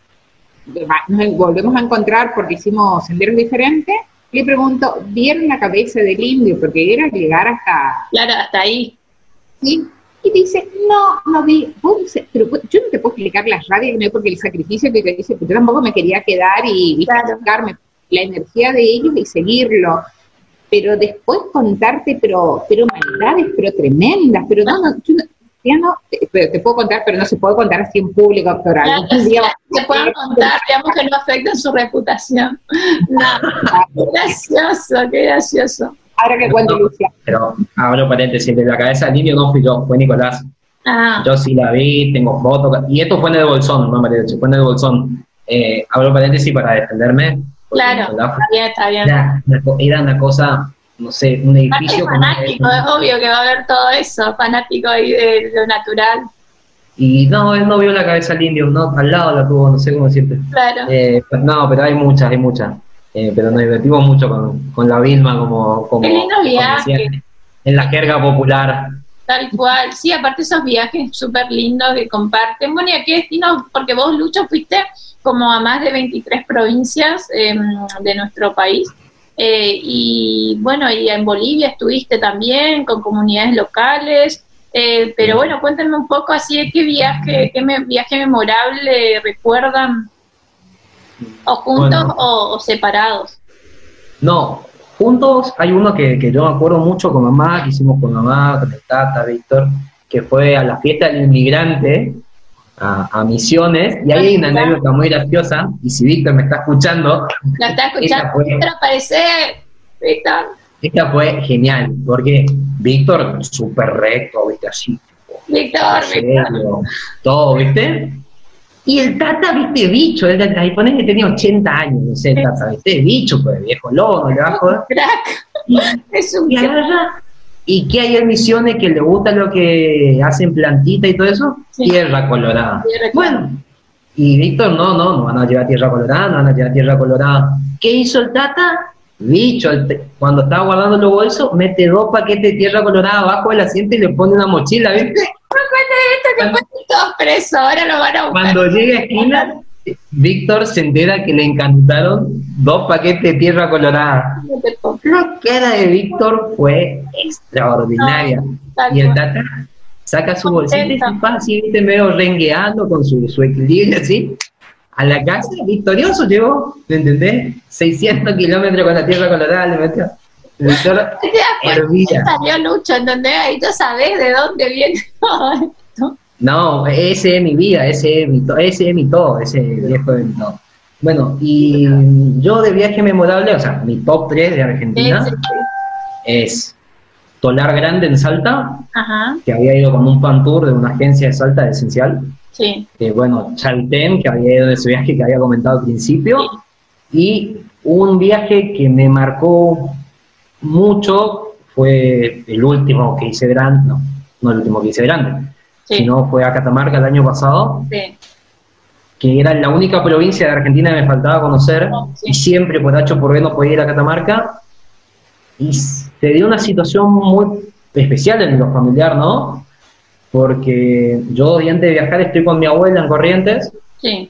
nos volvemos a encontrar porque hicimos senderos diferentes le pregunto, ¿vieron la cabeza del indio? Porque era llegar hasta... Claro, hasta ahí. ¿Sí? Y dice, no, no vi, pero yo no te puedo explicar las radias, no porque el sacrificio que te dice, pues yo tampoco me quería quedar y, la energía de ellos y seguirlo. Pero después contarte, pero, pero humanidades, pero tremendas, pero no, no, yo no, no, te, puedo contar, pero no se puede contar así en público, doctora. se pueden contar, digamos que no afecten su reputación. No, gracioso, qué gracioso. Ahora que cuento, Lucia. Pero abro paréntesis, de la cabeza del niño no fui yo, fue Nicolás. Ah. Yo sí la vi, tengo fotos, y esto fue en el bolsón, no me fue en el bolsón. Eh, abro paréntesis para defenderme. Claro, está bien, está bien. Era, era una cosa no sé, un edificio. fanático, es obvio que va a haber todo eso, fanático ahí de lo natural. Y no, él no vio la cabeza al indio, no, al lado la tuvo, no sé cómo decirte. Claro. Eh, no, pero hay muchas, hay muchas. Eh, pero nos divertimos mucho con, con la Vilma, como, como, en la jerga popular. Tal cual, sí, aparte esos viajes súper lindos que comparten. Bueno, ¿y a qué destino? Porque vos, Lucho, fuiste como a más de 23 provincias em, de nuestro país. Eh, y bueno, y en Bolivia estuviste también con comunidades locales. Eh, pero bueno, cuéntenme un poco así de qué viaje, qué me, viaje memorable recuerdan, o juntos o, separados. No, juntos hay uno que, que, yo me acuerdo mucho con mamá, que hicimos con mamá, con el Tata, Víctor, que fue a la fiesta del inmigrante, a, Misiones, y ahí hay una anécdota muy graciosa, y si Víctor me está escuchando... La está escuchando, Víctor aparece, Víctor. Esta fue genial, porque Víctor, súper recto, ¿viste? Así. Víctor, Víctor. Todo, ¿viste? Y el Tata, ¿viste? Bicho, el, ahí pones que tenía 80 años, no sé, Tata, ¿viste? Bicho, pues, viejo lobo, le bajo. Y, es un y agarra, ¿Y qué hay en Misiones que le gusta lo que hacen plantita y todo eso? Tierra colorada. bueno, y Víctor, no, no, no van a llevar tierra colorada, no van a llevar tierra colorada. ¿Qué hizo el Tata? Bicho, cuando estaba guardando los bolsos, mete dos paquetes de tierra colorada abajo del asiento y le pone una mochila, ¿viste? Cuando, todos presos, ahora lo van a buscar. Cuando llega a esquina, Víctor se entera que le encantaron dos paquetes de tierra colorada. La cara de Víctor fue extraordinaria. y el Tata saca su bolsita y se pasa así, viste, medio rengueando con su, su equilibrio así a la casa victorioso llegó, ¿me entendés? 600 kilómetros con la tierra colorada le metió. hervía. salió Lucho, ¿entendés? Ahí tú sabes de dónde viene todo. No, ese es mi vida, ese es mi, ese es mi todo, ese viejo de mi todo. Bueno, y yo de viaje memorable, o sea, mi top 3 de Argentina es Tolar Grande en Salta, que había ido con un fan tour de una agencia de Salta de Esencial. Sí. Eh, bueno, Chaltén, que había ido de ese viaje que había comentado al principio, y un viaje que me marcó mucho fue el último que hice grande, no, no el último que hice grande, sino fue a Catamarca el año pasado, que era la única provincia de Argentina que me faltaba conocer, oh, y siempre por H por B no podía ir a Catamarca, y se dio una situación muy especial en lo familiar, ¿no? porque yo antes de viajar estoy con mi abuela en Corrientes. Sí.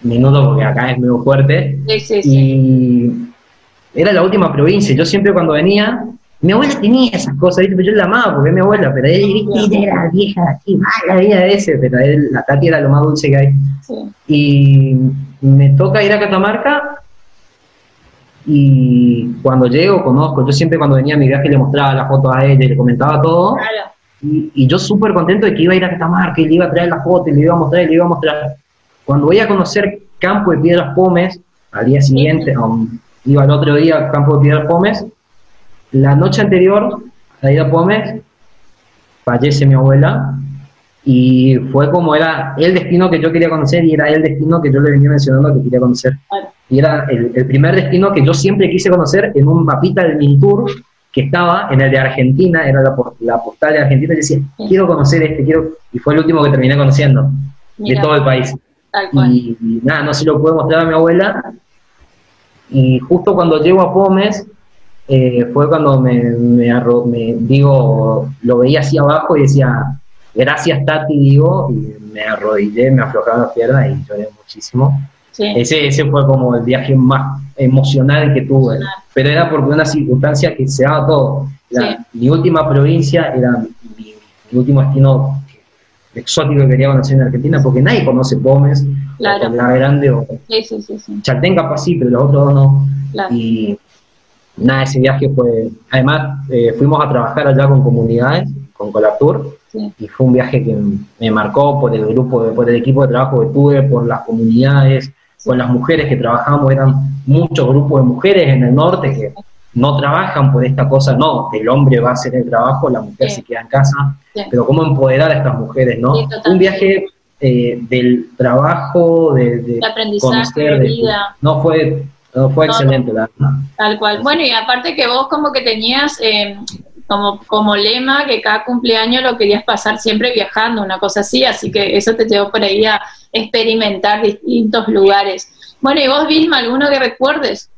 Minuto porque acá es muy fuerte. Sí, sí, sí. Y era la última provincia. Yo siempre cuando venía, mi abuela tenía esas cosas, pero yo la amaba porque es mi abuela, pero ella era vieja, así mala vida ese, pero él, la Tati era lo más dulce que hay. Sí. Y me toca ir a Catamarca y cuando llego conozco, yo siempre cuando venía a mi viaje le mostraba las fotos a ella y le comentaba todo. Claro. Y, yo súper contento de que iba a ir a Catamarca y le iba a traer la foto y le iba a mostrar y le iba a mostrar. Cuando voy a conocer Campo de Piedras Pómez, al día siguiente, um, iba el otro día a Campo de Piedras Pómez, la noche anterior a ir a Pómez, fallece mi abuela y fue como era el destino que yo quería conocer y era el destino que yo le venía mencionando que quería conocer. Y era el, el primer destino que yo siempre quise conocer en un mapita del Mintour que estaba en el de Argentina, era la, la postal de Argentina, y decía, quiero conocer este, quiero, y fue el último que terminé conociendo, de todo el país. Y, nada, no se lo pude mostrar a mi abuela, y justo cuando llego a Pómez, eh, fue cuando me, me, digo, lo veía así abajo y decía, gracias Tati, digo, y me arrodillé, me aflojaron las piernas y lloré muchísimo. Ese, ese fue como el viaje más emocional que tuve, pero era porque una circunstancia que se daba todo. Mi última provincia era mi, último destino exótico que quería conocer en Argentina, porque nadie conoce Pómez, claro. La Grande o Chaltén capaz sí, pero los otros no. Y nada, ese viaje fue, además eh, fuimos a trabajar allá con comunidades, con Colaptour, y fue un viaje que me marcó por el grupo, por el equipo de trabajo que tuve, por las comunidades, con las mujeres que trabajamos, eran muchos grupos de mujeres en el norte que no trabajan por esta cosa, no, el hombre va a hacer el trabajo, la mujer se queda en casa, pero cómo empoderar a estas mujeres, ¿no? Un viaje eh, del trabajo, de, de aprendizaje, de vida. no fue, fue excelente, la Tal cual. Bueno, y aparte que vos como que tenías eh, como, como lema que cada cumpleaños lo querías pasar siempre viajando, una cosa así, así que eso te llevó por ahí a experimentar distintos lugares. Bueno, ¿y vos, Vilma, alguno que recuerdes?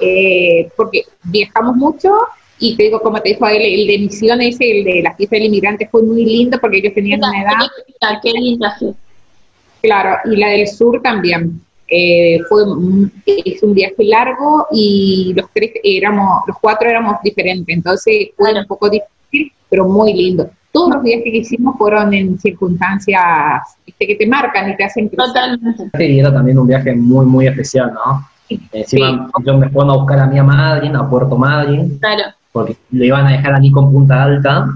Eh, porque viajamos mucho y te digo, como te dijo él, el de Misiones, el de la fiesta del inmigrante fue muy lindo porque ellos tenían una edad. Qué linda Claro, y la del sur también. Eh, fue es un viaje largo y los tres éramos, los cuatro éramos diferentes, entonces fue un poco difícil, pero muy lindo. Todos los viajes que hicimos fueron en circunstancias que te marcan y te hacen Totalmente. Y era también un viaje muy, muy especial, ¿no? Encima, yo me fueron a buscar a mi madre a Puerto Madryn, claro. porque lo iban a dejar aquí con Punta Alta.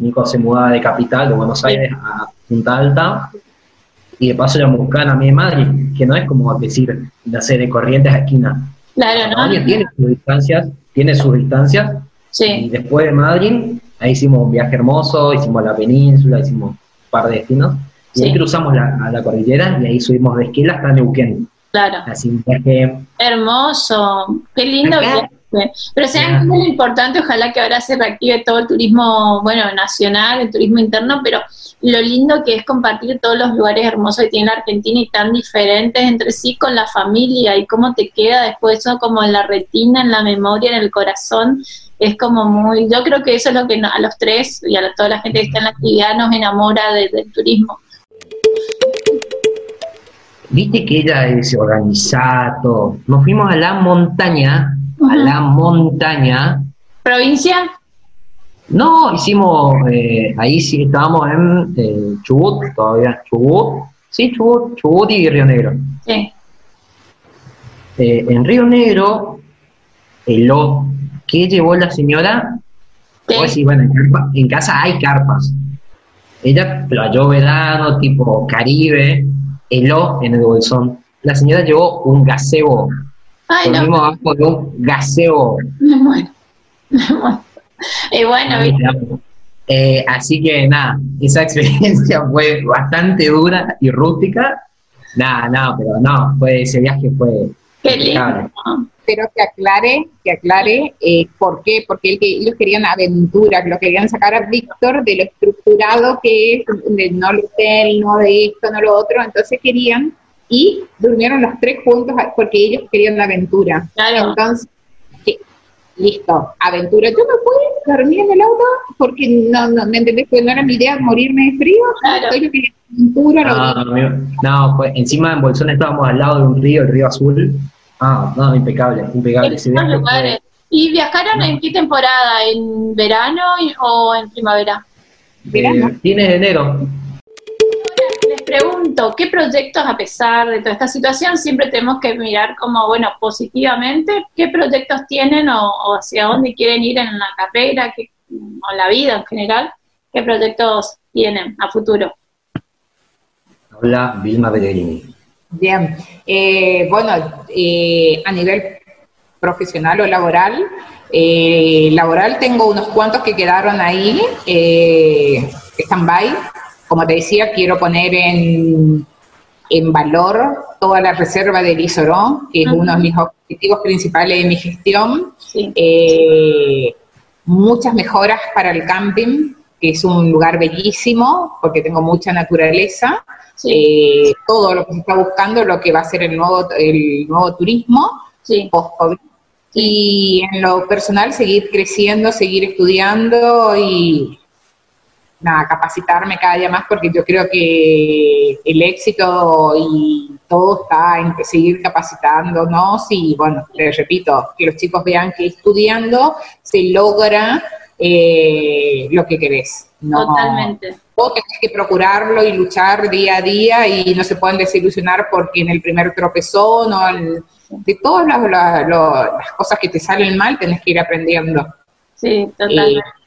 Nico se mudaba de capital, de Buenos Aires a Punta Alta, y de paso iban a buscar a mi madre, que no es como decir, sé, de Corrientes a esquina. Claro, ¿no? Tiene sus distancias, tiene sus distancias, sí. y después de Madrid, ahí hicimos un viaje hermoso, hicimos la península, hicimos un par de destinos, y ahí cruzamos la, la cordillera y ahí subimos de Esquila hasta Neuquén. Claro. Así un viaje. Hermoso, qué lindo viaje. Pero sea muy importante, ojalá que ahora se reactive todo el turismo, bueno, nacional, el turismo interno, pero lo lindo que es compartir todos los lugares hermosos que tiene la Argentina y tan diferentes entre sí con la familia y cómo te queda después eso como en la retina, en la memoria, en el corazón. Es como muy, yo creo que eso es lo que a los tres y a toda la gente que está en la actividad nos enamora del turismo viste que ella es organizada, todo. Nos fuimos a la montaña, a la montaña. ¿Provincia? No, hicimos, eh, ahí sí estábamos en eh, Chubut, todavía Chubut, sí, Chubut, Chubut y Río Negro. Sí. Eh, en Río Negro, lo que llevó la señora, sí. bueno, en, casa hay carpas. Ella playó verano, tipo Caribe, heló en el bolsón. La señora llevó un gaseo. Ay, no. abajo de un gaseo. Y bueno, eh, así que nada, esa experiencia fue bastante dura y rústica. Nada, nada, pero no, fue, ese viaje fue. Qué lindo. Pero que aclare, que aclare eh, por qué, porque ellos querían aventuras, lo querían sacar a Víctor de lo estructurado que es, de no el hotel, no de esto, no lo otro, entonces querían, y durmieron los tres juntos porque ellos querían la aventura. Claro. Entonces, listo, aventura. Yo me fui, dormir en el auto porque no, no, ¿me entendés? que no era mi idea morirme de frío. Claro. Yo quería aventura. No, no, pues encima en Bolsón estábamos al lado de un río, el río Azul, Ah, no, impecable, impecable. ¿Y viajaron en qué temporada? ¿En verano o en primavera? ¿Verano? Eh, de enero. ¿Qué proyectos, a pesar de toda esta situación, siempre tenemos que mirar como, bueno, positivamente, qué proyectos tienen o, hacia dónde quieren ir en la carrera o en la vida en general? ¿Qué proyectos tienen a futuro? Hola, Vilma Bellerini. Bien, eh, bueno, eh, a nivel profesional o laboral, eh, laboral tengo unos cuantos que quedaron ahí, eh, stand-by. Como te decía, quiero poner en, en valor toda la reserva del Isoró, que es uno de mis objetivos principales de mi gestión. muchas mejoras para el camping, que es un lugar bellísimo, porque tengo mucha naturaleza. Eh, todo lo que se está buscando, lo que va a ser el nuevo, el nuevo turismo post-COVID. Y en lo personal, seguir creciendo, seguir estudiando y nada, capacitarme cada día más porque yo creo que el éxito y todo está en seguir capacitándonos y bueno, les repito, que los chicos vean que estudiando se logra eh, lo que querés. Totalmente. Vos tenés que procurarlo y luchar día a día y no se pueden desilusionar porque en el primer tropezón o de todas las, cosas que te salen mal tenés que ir aprendiendo. Sí, totalmente.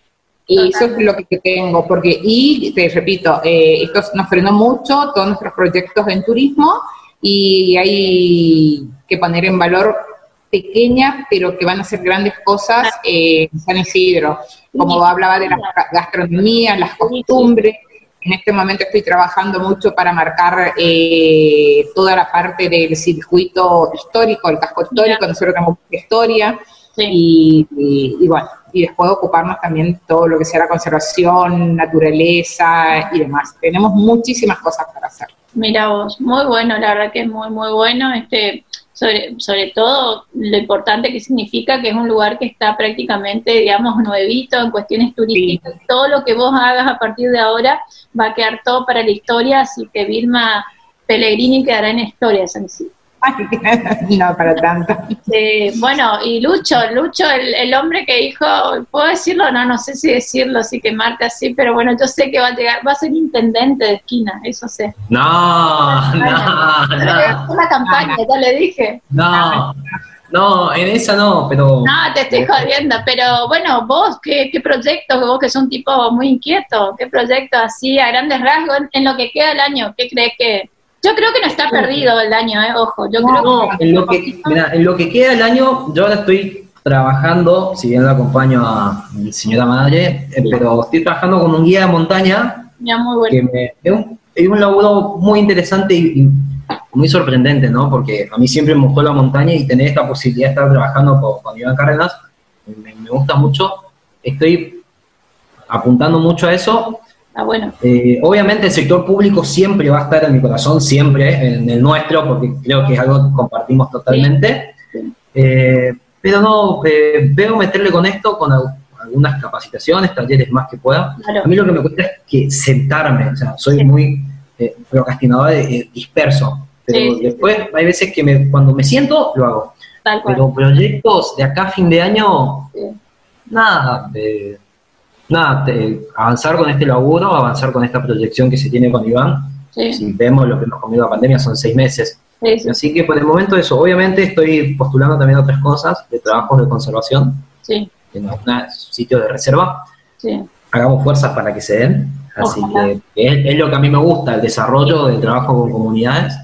Y eso es lo que tengo, porque, y te repito, eh, esto nos frenó mucho, todos nuestros proyectos en turismo, y hay que poner en valor pequeñas, pero que van a ser grandes cosas en San Isidro. Como hablaba de la gastronomía, las costumbres, en este momento estoy trabajando mucho para marcar eh, toda la parte del circuito histórico, el casco histórico, nosotros tenemos historia, y, y, bueno, y después ocuparnos también todo lo que sea la conservación, naturaleza y demás. Tenemos muchísimas cosas para hacer. Mira vos, muy bueno, la verdad que es muy, muy bueno. Este, sobre, sobre todo lo importante que significa que es un lugar que está prácticamente, digamos, nuevito en cuestiones turísticas. Todo lo que vos hagas a partir de ahora va a quedar todo para la historia, así que Vilma Pellegrini quedará en historia, San no, para tanto. bueno, y Lucho, Lucho, el, hombre que dijo, ¿puedo decirlo? No, no sé si decirlo, así que Marta sí, pero bueno, yo sé que va a llegar, va a ser intendente de esquina, eso sé. No, no, no. Una campaña, ya le dije. No. No, en esa no, pero... No, te estoy jodiendo, pero bueno, vos, ¿qué, qué proyectos, vos que sos un tipo muy inquieto, qué proyectos así a grandes rasgos en lo que queda del año, qué crees que, yo creo que no está perdido el año, ¿eh? ojo. Yo creo no, en, lo que, en lo que queda el año, yo ahora estoy trabajando, si bien lo acompaño a mi señora madre, eh, pero estoy trabajando con un guía de montaña. Ya, muy bueno. Que es, un, es, un, laburo muy interesante y, muy sorprendente, ¿no? Porque a mí siempre me gustó la montaña y tener esta posibilidad de estar trabajando con, con Iván Cárdenas me, me gusta mucho. Estoy apuntando mucho a eso Ah, bueno. Eh, obviamente el sector público siempre va a estar en mi corazón, siempre, en el nuestro, porque creo que es algo que compartimos totalmente. Eh, pero no, eh, veo meterle con esto, con algunas capacitaciones, talleres más que pueda. A mí lo que me cuesta es que sentarme, o sea, soy muy procrastinador, disperso. Pero después hay veces que me, cuando me siento, lo hago. Pero proyectos de acá a fin de año, nada, nada, avanzar con este laburo, avanzar con esta proyección que se tiene con Iván. Si vemos lo que hemos comido la pandemia, son seis meses. Así que por el momento eso, obviamente estoy postulando también otras cosas de trabajos de conservación en algunos sitios de reserva. Hagamos fuerzas para que se den. Así que es, lo que a mí me gusta, el desarrollo del trabajo con comunidades.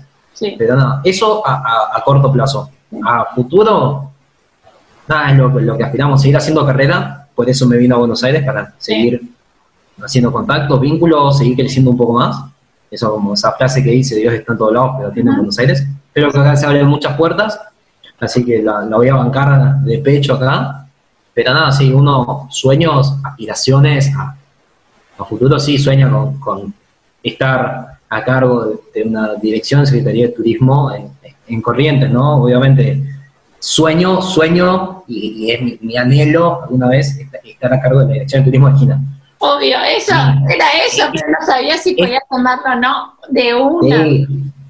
Pero nada, eso a, corto plazo. A futuro, nada, es lo, lo que aspiramos, seguir haciendo carrera, por eso me vino a Buenos Aires para seguir haciendo contactos, vínculos, seguir creciendo un poco más. Eso como esa frase que dice, Dios está en todos lados, pero tiene en Buenos Aires. Espero que acá se abren muchas puertas, así que la, voy a bancar de pecho acá. Pero nada, sí, uno, sueños, aspiraciones a, futuro, sí, sueña con, estar a cargo de, una dirección de Secretaría de Turismo en, en Corrientes, ¿no? Obviamente sueño, sueño, y, es mi, anhelo alguna vez estar a cargo de la Dirección de Turismo de China. Obvio, eso, era eso, pero no sabía si podía tomarlo o no de una. Sí,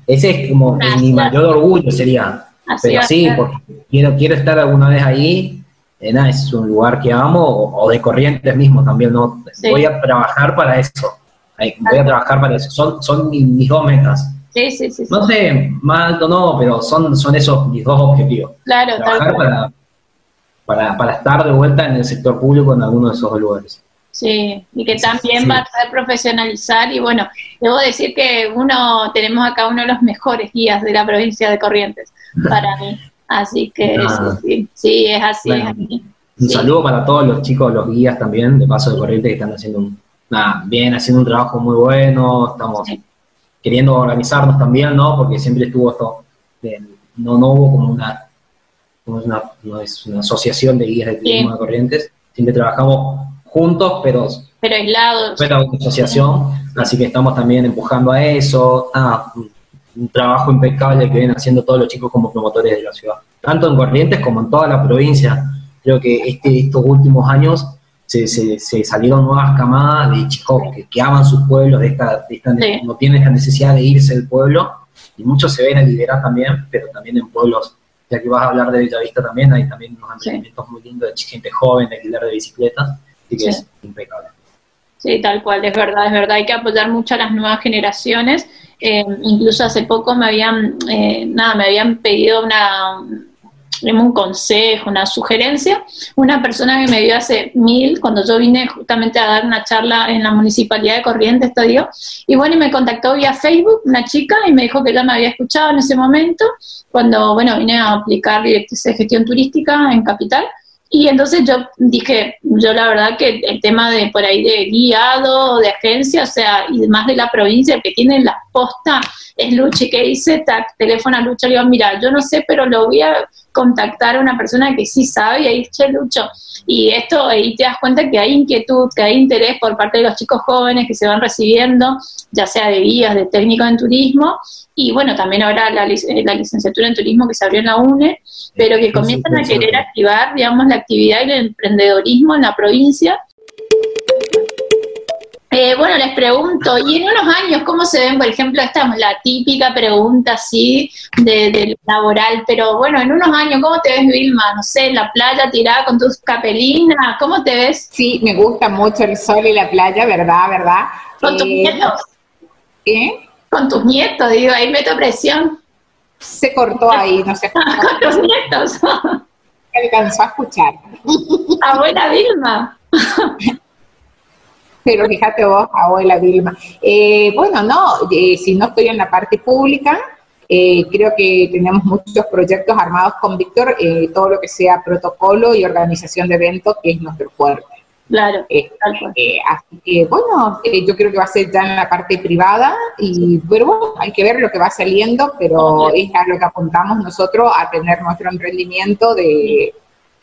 ese es como mi mayor orgullo sería. pero sí, porque quiero, quiero estar alguna vez ahí, eh, es un lugar que amo, o, de Corrientes mismo también, ¿no? Voy a trabajar para eso, voy a trabajar para eso, son, son mis, mis dos metas Sí, sí, sí. No sé, más alto no, pero son, son esos mis dos objetivos. Claro, Trabajar para, para, para estar de vuelta en el sector público en alguno de esos lugares. Sí, y que también va a ser profesionalizar y bueno, debo decir que uno, tenemos acá uno de los mejores guías de la provincia de Corrientes, para mí. Así que sí, sí, es así. Un saludo para todos los chicos, los guías también de Paso de Corrientes que están haciendo un, nada, bien, haciendo un trabajo muy bueno, estamos queriendo organizarnos también, ¿no? Porque siempre estuvo esto, no, no hubo como una, una, no es una asociación de guías de turismo de corrientes, siempre trabajamos juntos, pero, pero aislados. Pero una asociación, así que estamos también empujando a eso, ah, un trabajo impecable que vienen haciendo todos los chicos como promotores de la ciudad, tanto en Corrientes como en toda la provincia. Creo que este, estos últimos años se, se, salieron nuevas camadas de chicos que, aman sus pueblos, de esta, no tienen esta necesidad de irse del pueblo, y muchos se ven a liderar también, pero también en pueblos, ya que vas a hablar de Bellavista también, hay también unos emprendimientos muy lindos de gente joven, de alquiler de bicicletas, así que es impecable. Sí, tal cual, es verdad, es verdad, hay que apoyar mucho a las nuevas generaciones. Eh, incluso hace poco me habían, eh, nada, me habían pedido una, un consejo, una sugerencia, una persona que me dio hace mil, cuando yo vine justamente a dar una charla en la Municipalidad de Corrientes, te y bueno, y me contactó vía Facebook una chica y me dijo que ya me había escuchado en ese momento, cuando, bueno, vine a aplicar directrices de gestión turística en Capital, Y entonces yo dije, yo la verdad que el tema de por ahí de guiado, de agencia, o sea, y más de la provincia, que tiene la posta es Luchi, que dice, tac, teléfono a Lucho, le digo, mira, yo no sé, pero lo voy a contactar a una persona que sí sabe, y ahí, che, Lucho, y esto, ahí te das cuenta que hay inquietud, que hay interés por parte de los chicos jóvenes que se van recibiendo, ya sea de guías, de técnico en turismo, y bueno, también ahora la, la licenciatura en turismo que se abrió en la UNE, pero que comienzan a querer activar, digamos, la actividad y el emprendedorismo en la provincia. Eh, bueno, les pregunto, y en unos años, ¿cómo se ven? Por ejemplo, esta es la típica pregunta así de, laboral, pero bueno, en unos años, ¿cómo te ves, Vilma? No sé, en la playa tirada con tus capelinas, ¿cómo te ves? Sí, me gusta mucho el sol y la playa, ¿verdad? ¿Verdad? Con tus eh, nietos. ¿Qué? Con tus nietos, digo, ahí meto presión. Se cortó ahí, no sé. con tus nietos. Alcanzó a escuchar. Abuela Vilma. Pero fíjate vos, abuela Vilma. Eh, bueno, no, eh, si no estoy en la parte pública, eh, creo que tenemos muchos proyectos armados con Víctor, todo lo que sea protocolo y organización de eventos, que es nuestro fuerte. Claro. así que, bueno, yo creo que va a ser ya en la parte privada, y pero bueno, hay que ver lo que va saliendo, pero es a lo que apuntamos nosotros a tener nuestro emprendimiento de,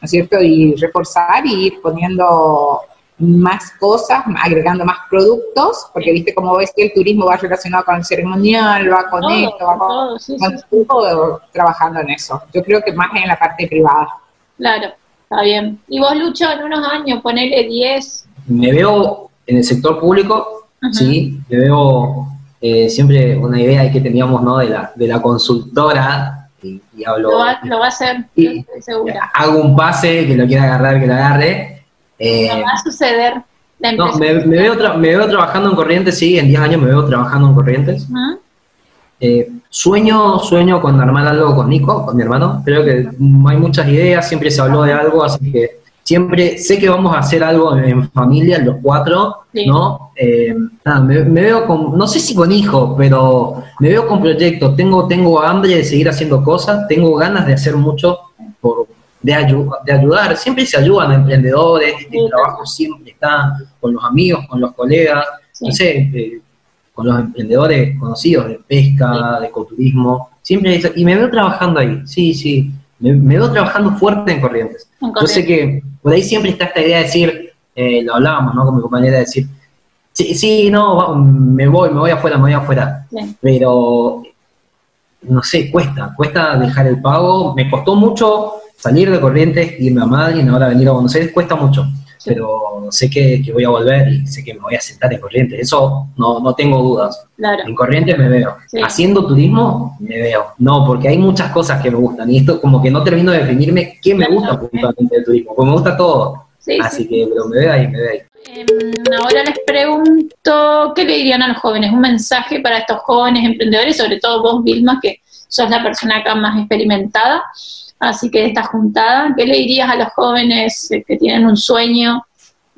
¿no es cierto?, y reforzar y ir poniendo más cosas, agregando más productos, porque viste como ves que el turismo va relacionado con el ceremonial, va con esto, va con, todo, trabajando en eso. Yo creo que más en la parte privada. Claro, está bien. ¿Y vos, Lucho, en unos años, ponele 10? Me veo en el sector público, sí, me veo eh, siempre una idea que teníamos, ¿no? De la, de la consultora, y, hablo... Lo va, lo va a hacer, estoy segura. Hago un pase, que lo quiera agarrar, que lo agarre, eh, va a suceder. no, me, veo me veo trabajando en Corrientes, sí, en 10 años me veo trabajando en Corrientes. Eh, sueño, sueño con armar algo con Nico, con mi hermano. Creo que hay muchas ideas, siempre se habló de algo, así que siempre sé que vamos a hacer algo en familia, los cuatro, ¿no? Eh, me, veo con, no sé si con hijos, pero me veo con proyectos. Tengo, tengo hambre de seguir haciendo cosas, tengo ganas de hacer mucho por, de, de ayudar. Siempre se ayudan a emprendedores, el trabajo siempre está con los amigos, con los colegas, no sé, eh, con los emprendedores conocidos de pesca, de ecoturismo. Siempre y me veo trabajando ahí, sí, sí. Me, veo trabajando fuerte en Corrientes. Yo sé que por ahí siempre está esta idea de decir, eh, lo hablábamos, ¿no? Con mi compañera, de decir, sí, sí, no, me voy, me voy afuera, me voy afuera. Pero, no sé, cuesta, cuesta dejar el pago. Me costó mucho salir de Corrientes, irme a Madrid, ahora venir a Buenos Aires, cuesta mucho. Pero sé que, voy a volver y sé que me voy a sentar en Corrientes. Eso no, no tengo dudas. En Corrientes me veo. Haciendo turismo me veo. No, porque hay muchas cosas que me gustan. Y esto como que no termino de definirme qué me gusta puntualmente del turismo. Porque me gusta todo. Así que pero me veo ahí, me veo ahí. Em, ahora les pregunto, ¿qué le dirían a los jóvenes? Un mensaje para estos jóvenes emprendedores, sobre todo vos, Vilma, que sos la persona acá más experimentada así que esta juntada, ¿qué le dirías a los jóvenes eh, que tienen un sueño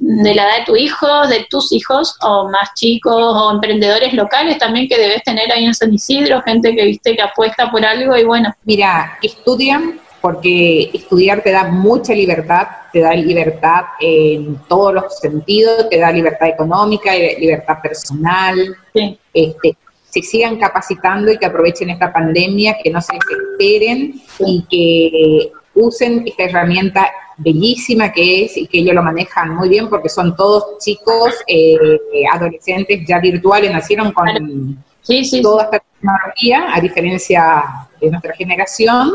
de la edad de tu hijo, de tus hijos, o más chicos, o emprendedores locales también que debes tener ahí en San Isidro, gente que viste que apuesta por algo y bueno. Mira, estudian porque estudiar te da mucha libertad, te da libertad en todos los sentidos, te da libertad económica, libertad personal, sí. este, se sigan capacitando y que aprovechen esta pandemia, que no se desesperen y que usen esta herramienta bellísima que es y que ellos lo manejan muy bien porque son todos chicos, eh, adolescentes ya virtuales, nacieron con toda esta tecnología, a diferencia de nuestra generación,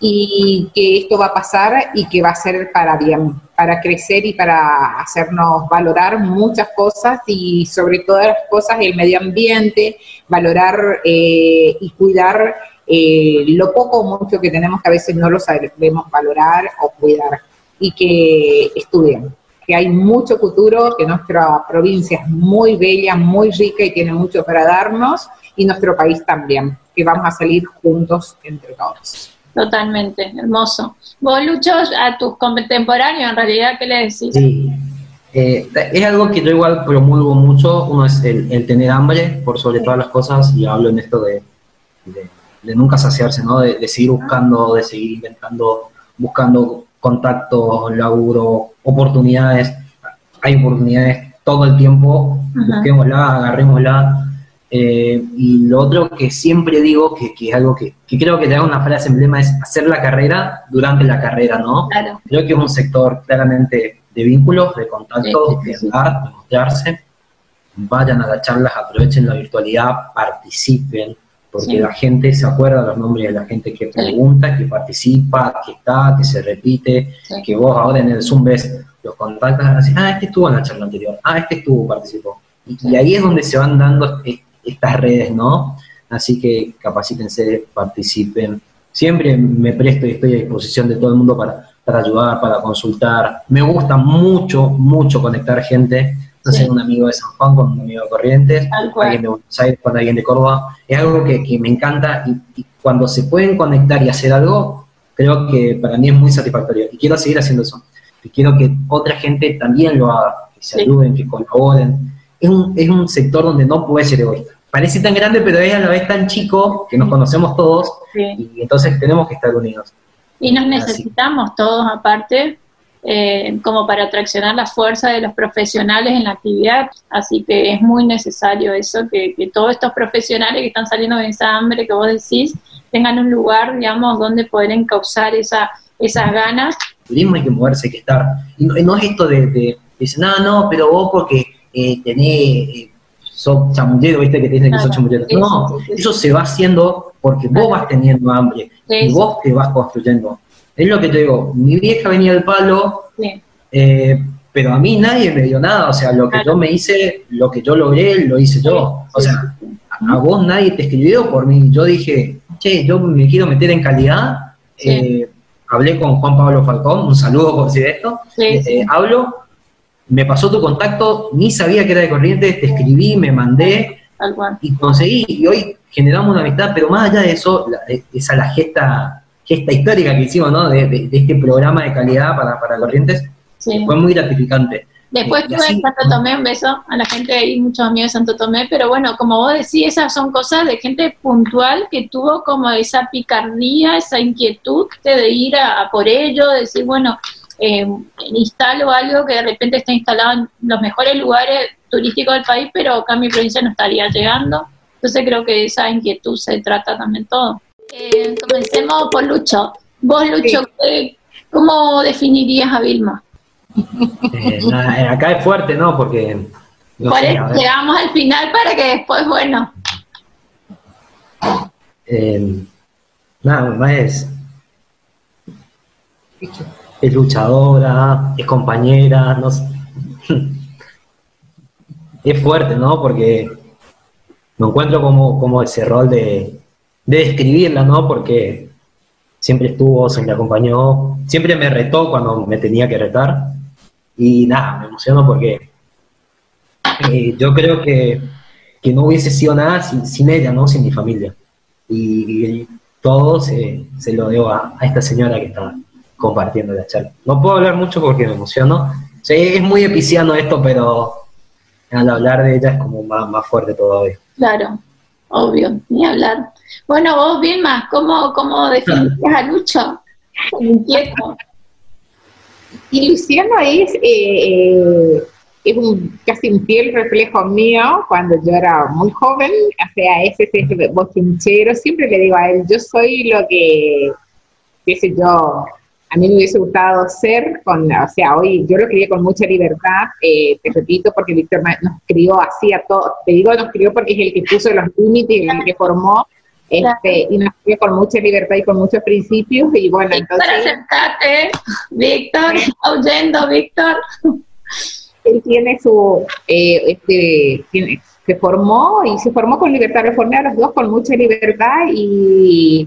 y que esto va a pasar y que va a ser para bien, para crecer y para hacernos valorar muchas cosas y sobre todas las cosas el medio ambiente, valorar eh, y cuidar eh, lo poco o mucho que tenemos que a veces no lo sabemos valorar o cuidar y que estudien, que hay mucho futuro, que nuestra provincia es muy bella, muy rica y tiene mucho para darnos y nuestro país también, que vamos a salir juntos entre todos. Totalmente, hermoso. Vos, Lucho, a tus contemporáneos, en realidad, ¿qué le decís? Sí, eh, es algo que yo igual promulgo mucho. Uno es el, tener hambre por sobre todas las cosas, y hablo en esto de, de, nunca saciarse, ¿no? De, seguir buscando, de seguir inventando, buscando contacto, laburo, oportunidades. Hay oportunidades todo el tiempo, busquémosla, agarrémosla. Eh, y lo otro que siempre digo, que, que es algo que, que, creo que te da una frase emblema, es hacer la carrera durante la carrera, ¿no? Creo que es un sector claramente de vínculos, de contactos, de hablar, de mostrarse. Vayan a las charlas, aprovechen la virtualidad, participen, porque la gente se acuerda de los nombres de la gente que pregunta, que participa, que está, que se repite, que vos ahora en el Zoom ves los contactos, así, ah, este estuvo en la charla anterior, ah, este estuvo, participó. Y, ahí es donde se van dando estas redes, ¿no? Así que capacítense, participen. Siempre me presto y estoy a disposición de todo el mundo para, para ayudar, para consultar. Me gusta mucho, mucho conectar gente no un amigo de San Juan con un amigo de Corrientes, alguien de Buenos Aires con alguien de Córdoba. Es algo que, me encanta y, cuando se pueden conectar y hacer algo, creo que para mí es muy satisfactorio y quiero seguir haciendo eso. Y quiero que otra gente también lo haga, que se ayuden, que colaboren. Es un, es un sector donde no puede ser egoísta. Parece tan grande, pero es a la vez tan chico que nos conocemos todos y entonces tenemos que estar unidos. Y nos necesitamos todos aparte eh, como para atraccionar la fuerza de los profesionales en la actividad. Así que es muy necesario eso, que, todos estos profesionales que están saliendo de esa hambre que vos decís, tengan un lugar, digamos, donde poder encauzar esa, esas ganas. Turismo hay que moverse, hay que estar. Y no, es esto de, de, decir, no, no, pero vos porque eh, tenés, eh, sos chamullero, viste que te dicen que sos chamullero. no, eso se va haciendo porque vos vas teniendo hambre y vos te vas construyendo. Es lo que te digo, mi vieja venía del palo, eh, pero a mí nadie me dio nada, o sea, lo que yo me hice, lo que yo logré, lo hice yo. O sea, a, vos nadie te escribió por mí. Yo dije, che, yo me quiero meter en calidad. Eh, hablé con Juan Pablo Falcón, un saludo por si esto. Eh, hablo, me pasó tu contacto, ni sabía que era de Corrientes, te escribí, me mandé y conseguí. Y hoy generamos una amistad, pero más allá de eso, esa la gesta esta histórica que hicimos, ¿no? De, este programa de calidad para, para Corrientes, fue muy gratificante. Después estuve en Santo Tomé, un beso a la gente ahí, muchos amigos de Santo Tomé, pero bueno, como vos decís, esas son cosas de gente puntual que tuvo como esa picardía, esa inquietud de ir a, por ello, de decir, bueno, eh, instalo algo que de repente está instalado en los mejores lugares turísticos del país, pero acá en mi provincia no estaría llegando. Entonces creo que esa inquietud se trata también todo. Eh, comencemos por Lucho. Vos, Lucho, ¿cómo definirías a Vilma? Eh, eh, acá es fuerte, ¿no? Porque... llegamos al final para que después, bueno... Eh, nada, más es... Es luchadora, es compañera, no es fuerte, ¿no? Porque me encuentro como, como ese rol de, de describirla, ¿no? Porque siempre estuvo, se me acompañó, siempre me retó cuando me tenía que retar. Y nada, me emociono porque eh, yo creo que, no hubiese sido nada sin, ella, ¿no? Sin mi familia. Y, todo se, lo debo a, esta señora que está compartiendo la charla. No puedo hablar mucho porque me emociono. Sí, es muy epiciano esto, pero al hablar de ella es como más, más fuerte todavía. Claro, obvio, ni hablar. Bueno, vos, Vilma, ¿cómo, cómo definirías a Lucho? Inquieto. Y Luciano es, eh, eh, es un, casi un fiel reflejo mío cuando yo era muy joven, o sea, ese es ese bochinchero, siempre le digo a él, yo soy lo que, qué sé yo, a mí me hubiese gustado ser, con, o sea, hoy yo lo crié con mucha libertad, eh, te repito, porque Víctor nos crió así a todos, te digo nos crió porque es el que puso los límites y el que formó, este, y nos crió con mucha libertad y con muchos principios, y bueno, Víctor, entonces... Aceptate, Víctor, oyendo, Víctor. Él tiene su, eh, este, tiene, se formó y se formó con libertad, lo formé a los dos con mucha libertad y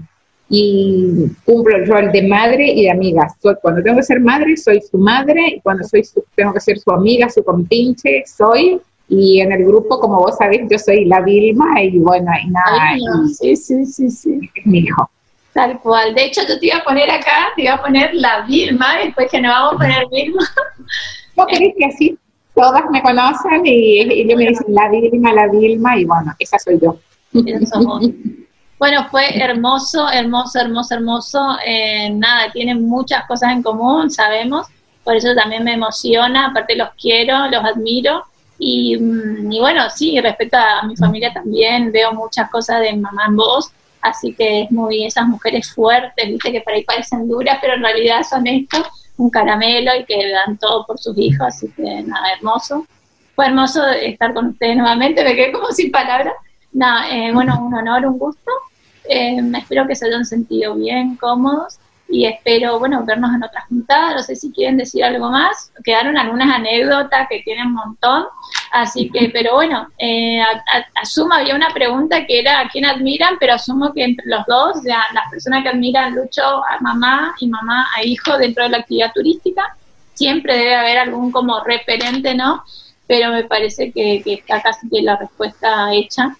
y cumplo el rol de madre y de amiga. Soy, cuando tengo que ser madre, soy su madre, y cuando soy tengo que ser su amiga, su compinche, soy. Y en el grupo, como vos sabés, yo soy la Vilma y bueno, y nada. sí, sí, sí, sí. Es mi hijo. Tal cual. De hecho, yo te iba a poner acá, te iba a poner la Vilma, después que nos vamos a poner Vilma. ¿No querés que así todas me conocen y, y ellos me dicen la Vilma, la Vilma, y bueno, esa soy yo. Bueno, fue hermoso, hermoso, hermoso, hermoso. Eh, nada, tienen muchas cosas en común, sabemos. Por eso también me emociona. Aparte los quiero, los admiro. Y, mm, y bueno, sí, respecto a mi familia también, veo muchas cosas de mamá en voz. Así que es muy esas mujeres fuertes, viste, que por ahí parecen duras, pero en realidad son esto, un caramelo y que dan todo por sus hijos. Así que nada, hermoso. Fue hermoso estar con ustedes nuevamente, me quedé como sin palabras. Nada, eh, bueno, un honor, un gusto. Eh, espero que se hayan sentido bien, cómodos y espero, bueno, vernos en otras juntadas. No sé si quieren decir algo más. Quedaron algunas anécdotas que tienen un montón. Así que, pero bueno, eh, asumo, había una pregunta que era a quién admiran, pero asumo que entre los dos, ya las personas que admiran Lucho a mamá y mamá a hijo dentro de la actividad turística, siempre debe haber algún como referente, ¿no? Pero me parece que, que está casi que la respuesta hecha.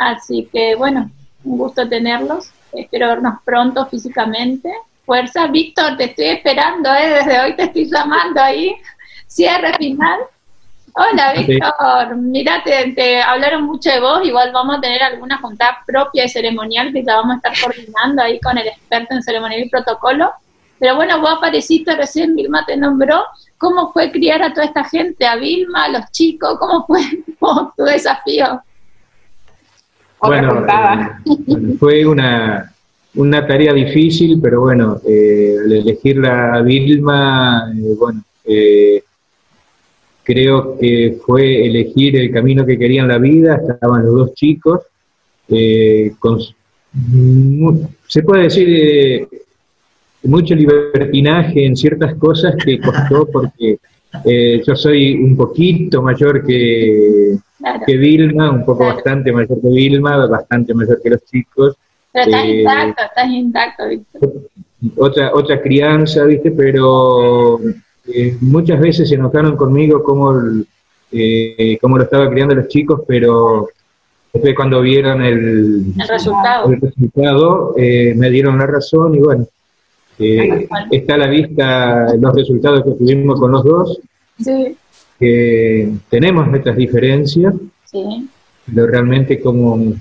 Así que, bueno, un gusto tenerlos. Espero vernos pronto físicamente. Fuerza, Víctor, te estoy esperando, ¿eh? desde hoy te estoy llamando ahí. Cierre final. Hola, Víctor. Mira, te, hablaron mucho de vos. Igual vamos a tener alguna juntada propia y ceremonial que la vamos a estar coordinando ahí con el experto en ceremonial y protocolo. Pero bueno, vos apareciste recién, Vilma te nombró. ¿Cómo fue criar a toda esta gente? A Vilma, a los chicos, ¿cómo fue tu desafío? Bueno, eh, fue una, una tarea difícil, pero bueno, eh, al elegir la Vilma, eh, bueno, creo que fue elegir el camino que querían la vida, estaban los dos chicos, con, se puede decir mucho libertinaje en ciertas cosas que costó porque yo soy un poquito mayor que, que Vilma, un poco bastante mayor que Vilma, bastante mayor que los chicos. Pero estás eh, intacto, estás intacto, Víctor. Otra, otra crianza, ¿viste? Pero eh, muchas veces se enojaron conmigo como, eh, lo estaba criando los chicos, pero después cuando vieron el, el resultado, el resultado me dieron la razón y bueno, está a la vista los resultados que tuvimos con los dos. Sí que tenemos nuestras diferencias, pero realmente como,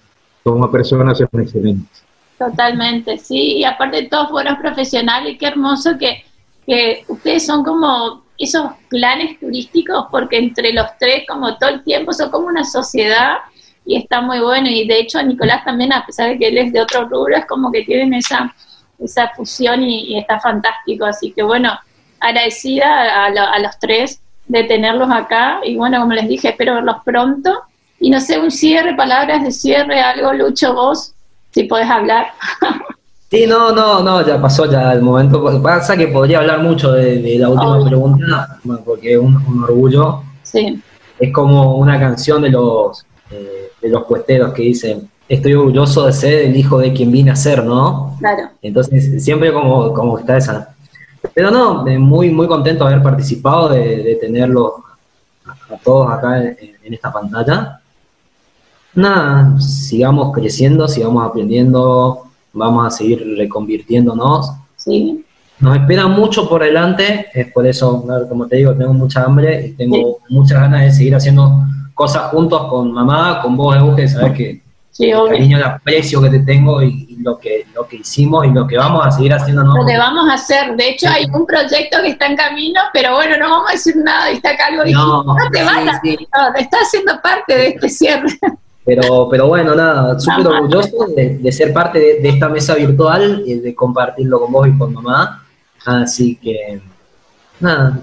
como personas son excelentes. Totalmente, sí, y aparte todos buenos profesionales, qué hermoso que, que ustedes son como esos planes turísticos, porque entre los tres, como todo el tiempo, son como una sociedad y está muy bueno. Y de hecho, Nicolás también, a pesar de que él es de otro rubro, es como que tienen esa, esa fusión y, está fantástico. Así que bueno, agradecida a, a los tres de tenerlos acá. Y bueno, como les dije, espero verlos pronto. Y no sé, un cierre, palabras de cierre, algo, Lucho, vos, si podés hablar. Sí, no, no, no, ya pasó ya el momento. Pasa que podría hablar mucho de, la última pregunta, porque es un, orgullo. Sí. Es como una canción de los, eh, de los cuesteros que dicen, estoy orgulloso de ser el hijo de quien vine a ser, ¿no? Claro. Entonces, siempre como, como está esa, pero no, muy, muy contento de haber participado, de, de tenerlos a, todos acá en, esta pantalla. Nada, sigamos creciendo, sigamos aprendiendo, vamos a seguir reconvirtiéndonos. Sí. Nos espera mucho por delante, es por eso, como te digo, tengo mucha hambre y tengo muchas ganas de seguir haciendo cosas juntos con mamá, con vos, Euge, sabes que sí, el cariño, el aprecio que te tengo y, lo que, lo que hicimos y lo que vamos a seguir haciendo. Lo que vamos a hacer. De hecho, hay un proyecto que está en camino, pero bueno, no vamos a decir nada. Está acá algo no, no te vayas. No, te está haciendo parte de este cierre. Pero, pero bueno, nada, súper orgulloso de, ser parte de, esta mesa virtual y de compartirlo con vos y con mamá. Así que, nada,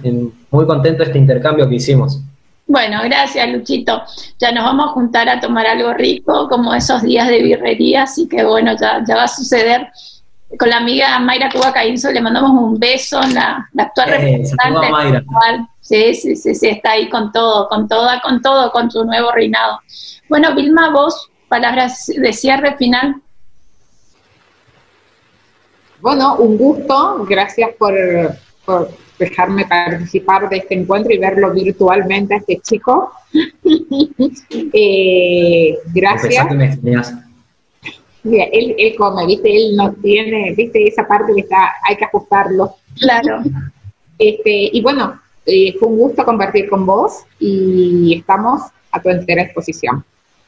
muy contento de este intercambio que hicimos. Bueno, gracias Luchito. Ya nos vamos a juntar a tomar algo rico, como esos días de birrería, así que bueno, ya, ya va a suceder. Con la amiga Mayra Cuba Caínzo le mandamos un beso, la, la actual eh, representante. Mayra. Sí, sí, sí, sí, está ahí con todo, con toda, con todo, con su nuevo reinado. Bueno, Vilma, vos, palabras de cierre final. Bueno, un gusto, gracias por, por dejarme participar de este encuentro y verlo virtualmente a este chico. eh, gracias. Mira, él, él come, viste, él no tiene, viste, esa parte que está, hay que ajustarlo. Claro. Este, y bueno, eh, fue un gusto compartir con vos y estamos a tu entera exposición.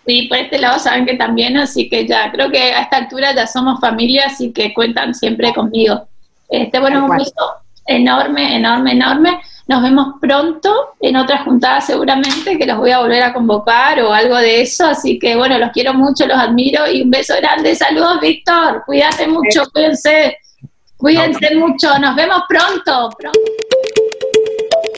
Y por este lado saben que también, así que ya, creo que a esta altura ya somos familia, así que cuentan siempre conmigo. Este, bueno, un gusto enorme, enorme, enorme. Nos vemos pronto en otra juntada seguramente, que los voy a volver a convocar o algo de eso. Así que bueno, los quiero mucho, los admiro y un beso grande. Saludos, Víctor. Cuídate mucho, cuídense. Cuídense mucho. Nos vemos pronto. pronto.